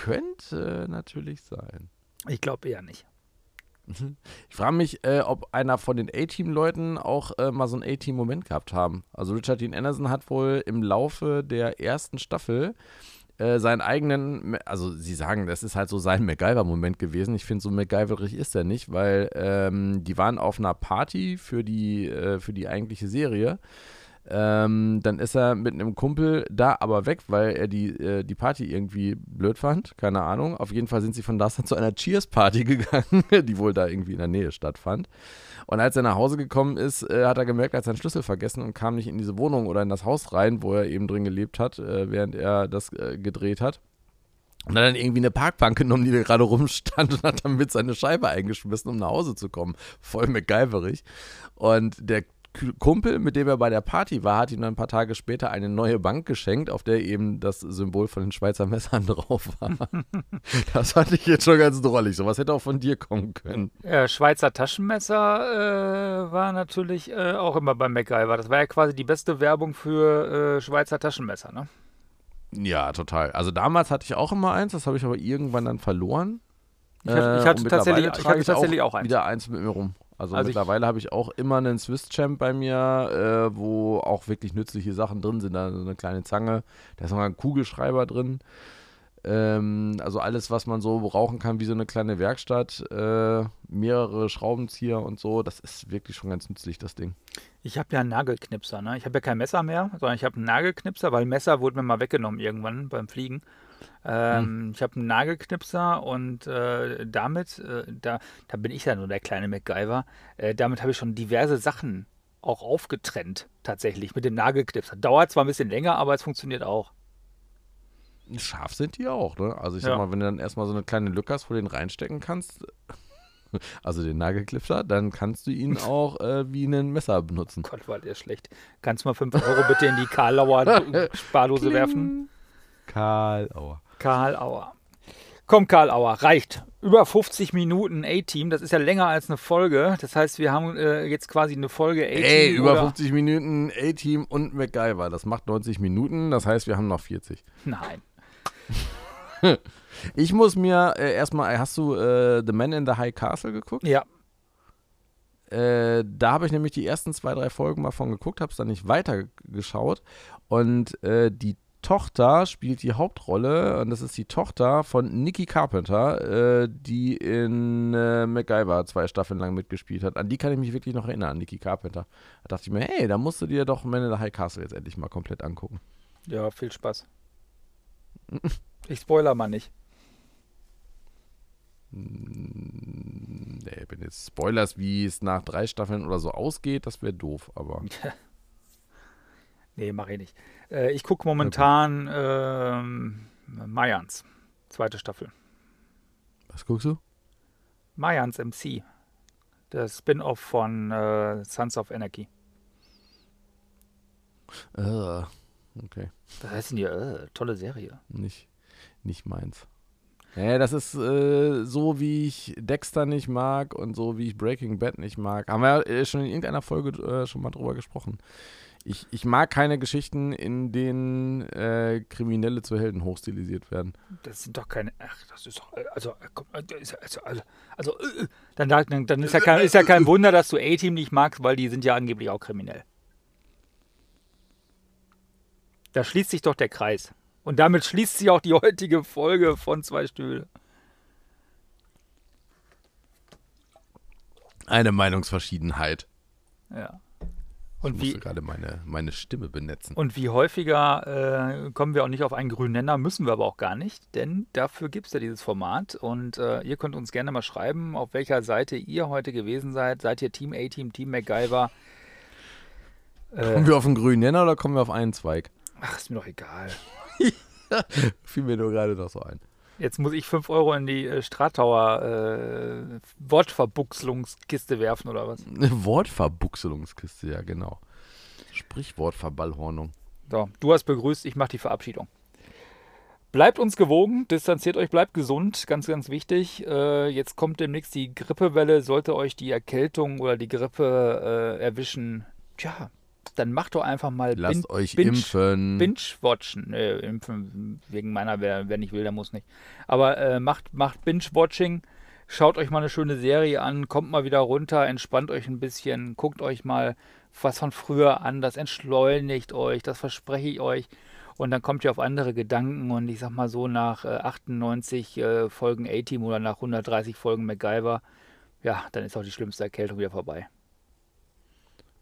Könnte natürlich sein. Ich glaube eher nicht. Ich frage mich, äh, ob einer von den A-Team-Leuten auch äh, mal so einen A-Team-Moment gehabt haben. Also Richard Dean Anderson hat wohl im Laufe der ersten Staffel äh, seinen eigenen, also sie sagen, das ist halt so sein MacGyver-Moment gewesen. Ich finde, so MacGyverig ist er nicht, weil ähm, die waren auf einer Party für die, äh, für die eigentliche Serie. Ähm, dann ist er mit einem Kumpel da aber weg, weil er die, äh, die Party irgendwie blöd fand. Keine Ahnung. Auf jeden Fall sind sie von da zu einer Cheers-Party gegangen, die wohl da irgendwie in der Nähe stattfand. Und als er nach Hause gekommen ist, äh, hat er gemerkt, er hat seinen Schlüssel vergessen und kam nicht in diese Wohnung oder in das Haus rein, wo er eben drin gelebt hat, äh, während er das äh, gedreht hat. Und hat dann irgendwie eine Parkbank genommen, die da gerade rumstand und hat damit seine Scheibe eingeschmissen, um nach Hause zu kommen. Voll MacGyverig. Und der Kumpel, mit dem er bei der Party war, hat ihm dann ein paar Tage später eine neue Bank geschenkt, auf der eben das Symbol von den Schweizer Messern drauf war. das fand ich jetzt schon ganz drollig. Sowas hätte auch von dir kommen können. Ja, Schweizer Taschenmesser äh, war natürlich äh, auch immer beim MacGyver. Das war ja quasi die beste Werbung für äh, Schweizer Taschenmesser, ne? Ja, total. Also damals hatte ich auch immer eins, das habe ich aber irgendwann dann verloren. Ich hatte- ich Äh, hatte tatsächlich- ich trage hatte tatsächlich auch eins. Wieder eins mit mir rum. Also, Also mittlerweile habe ich auch immer einen Swiss Champ bei mir, äh, wo auch wirklich nützliche Sachen drin sind. Da so eine kleine Zange, da ist noch ein Kugelschreiber drin. Ähm, also alles, was man so brauchen kann, wie so eine kleine Werkstatt. Äh, mehrere Schraubenzieher und so. Das ist wirklich schon ganz nützlich, das Ding. Ich habe ja einen Nagelknipser, ne? Ich habe ja kein Messer mehr, sondern ich habe einen Nagelknipser, weil Messer wurde mir mal weggenommen irgendwann beim Fliegen. Ähm, Ich habe einen Nagelknipser und äh, damit, äh, da, da bin ich ja nur der kleine MacGyver, äh, damit habe ich schon diverse Sachen auch aufgetrennt, tatsächlich, mit dem Nagelknipser. Dauert zwar ein bisschen länger, aber es funktioniert auch. Scharf sind die auch, ne? Also ich Ja. sag mal, wenn du dann erstmal so eine kleine Lücke hast, wo du den reinstecken kannst, also den Nagelklipser, dann kannst du ihn auch äh, wie ein Messer benutzen. Gott, war der schlecht. Kannst du mal 5 Euro bitte in die Karlauer Spardose werfen? Karl Auer. Karl Auer. Komm, Karl Auer, reicht. Über 50 Minuten A-Team, das ist ja länger als eine Folge. Das heißt, wir haben äh, jetzt quasi eine Folge A-Team. Ey, über oder- 50 Minuten A-Team und MacGyver. Das macht 90 Minuten, das heißt, wir haben noch 40. Nein. Ich muss mir äh, erstmal, hast du äh, The Man in the High Castle geguckt? Ja, Äh, da habe ich nämlich die ersten zwei, drei Folgen mal von geguckt, habe es dann nicht weitergeschaut. Und äh, die Tochter spielt die Hauptrolle und das ist die Tochter von Nikki Carpenter, äh, die in äh, MacGyver zwei Staffeln lang mitgespielt hat. An die kann ich mich wirklich noch erinnern, an Nikki Carpenter. Da dachte ich mir, hey, da musst du dir doch Man in the High Castle jetzt endlich mal komplett angucken. ja, viel Spaß. Ich spoiler mal nicht. Nee, wenn jetzt Spoilers, wie es nach drei Staffeln oder so ausgeht, das wäre doof, aber Nee, mache ich nicht. Äh, ich gucke momentan ähm, Mayans, zweite Staffel. was guckst du? Mayans MC. Das Spin-off von äh, Sons of Anarchy. Äh, okay. Was heißt denn hier? Äh, tolle Serie. nicht, nicht meins. Ja, das ist äh, so, wie ich Dexter nicht mag und so, wie ich Breaking Bad nicht mag. Haben wir äh, schon in irgendeiner Folge äh, schon mal drüber gesprochen. Ich, ich mag keine Geschichten, in denen äh, Kriminelle zu Helden hochstilisiert werden. Das sind doch keine. Ach, das ist doch. Also, äh, komm, äh, ist- also, also, also äh, äh, dann, dann, dann ist, ja kein, ist ja kein Wunder, dass du A-Team nicht magst, weil die sind ja angeblich auch kriminell. Da schließt sich doch der Kreis. Und damit schließt sich auch die heutige Folge von Zwei Stühle. Eine Meinungsverschiedenheit. Ja. Und ich musste wie, gerade meine, meine Stimme benetzen. und wie häufiger äh, kommen wir auch nicht auf einen grünen Nenner, müssen wir aber auch gar nicht, denn dafür gibt es ja dieses Format. Und äh, ihr könnt uns gerne mal schreiben, auf welcher Seite ihr heute gewesen seid. Seid ihr Team A-Team, Team MacGyver? Äh, Kommen wir auf einen grünen Nenner oder kommen wir auf einen Zweig? ach, ist mir doch egal. Fiel mir nur gerade noch so ein. Jetzt muss ich 5 Euro in die äh, Stratauer äh, Wortverbuchselungskiste werfen oder was? Eine Wortverbuchselungskiste, ja, genau. Sprichwortverballhornung. So, du hast begrüßt, ich mache die Verabschiedung. Bleibt uns gewogen, distanziert euch, bleibt gesund, ganz, ganz wichtig. Äh, jetzt kommt demnächst die Grippewelle. Sollte euch die Erkältung oder die Grippe äh, erwischen, tja, dann macht doch einfach mal Lasst Bin- euch Binge- impfen. Binge-Watchen. Äh, impfen wegen meiner, wer, wer nicht will, der muss nicht. Aber äh, macht, macht Binge-Watching. Schaut euch mal eine schöne Serie an, kommt mal wieder runter, entspannt euch ein bisschen, guckt euch mal was von früher an, das entschleunigt euch, das verspreche ich euch. Und dann kommt ihr auf andere Gedanken und ich sag mal so nach äh, 98 äh, Folgen A-Team oder nach 130 Folgen MacGyver, ja, dann ist auch die schlimmste Erkältung wieder vorbei.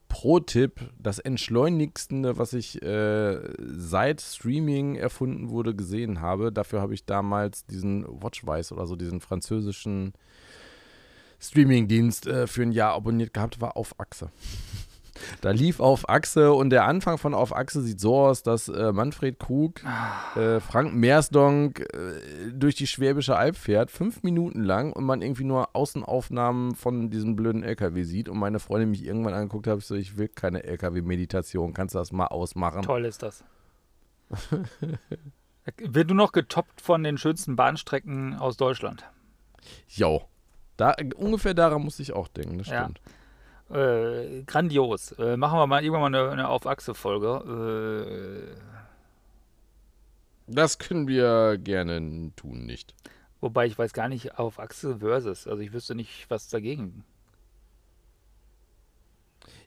Pro-Tipp: Das entschleunigste, was ich äh, seit Streaming erfunden wurde, gesehen habe. Dafür habe ich damals diesen Watchwise oder so, diesen französischen Streaming-Dienst äh, für ein Jahr abonniert gehabt, war auf Achse. Da lief auf Achse und der Anfang von auf Achse sieht so aus, dass äh, Manfred Krug äh, Frank Meersdonk äh, durch die Schwäbische Alb fährt, fünf Minuten lang und man irgendwie nur Außenaufnahmen von diesem blöden LKW sieht und meine Freundin mich irgendwann angeguckt hat, ich so, ich will keine LKW-Meditation, kannst du das mal ausmachen? Toll ist das. Wird nur noch getoppt von den schönsten Bahnstrecken aus Deutschland. Jo. Da, ungefähr daran muss ich auch denken, das Ja. Äh, grandios. Äh, machen wir mal irgendwann mal eine, eine Auf-Achse-Folge. Äh, Das können wir gerne tun, nicht? wobei ich weiß gar nicht, auf Achse versus. Also ich wüsste nicht, was dagegen.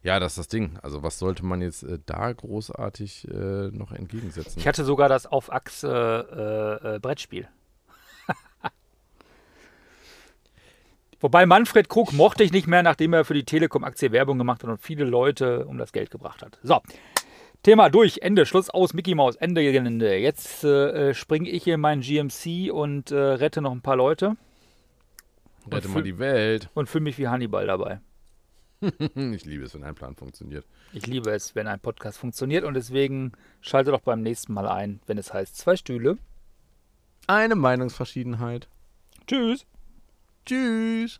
Ja, das ist das Ding. Also was sollte man jetzt äh, da großartig äh, noch entgegensetzen? Ich hatte sogar das auf Achse äh, Brettspiel. Wobei Manfred Krug mochte ich nicht mehr, nachdem er für die Telekom-Aktie Werbung gemacht hat und viele Leute um das Geld gebracht hat. So, Thema durch, Ende, Schluss aus, Mickey Mouse, Ende Gelände. Jetzt äh, springe ich in meinen GMC und äh, rette noch ein paar Leute Rette mal die Welt. und fühle mich wie Hannibal dabei. ich liebe es, wenn ein Plan funktioniert. Ich liebe es, wenn ein Podcast funktioniert und deswegen schalte doch beim nächsten Mal ein, wenn es heißt zwei Stühle. Eine Meinungsverschiedenheit. Tschüss. Tschüss.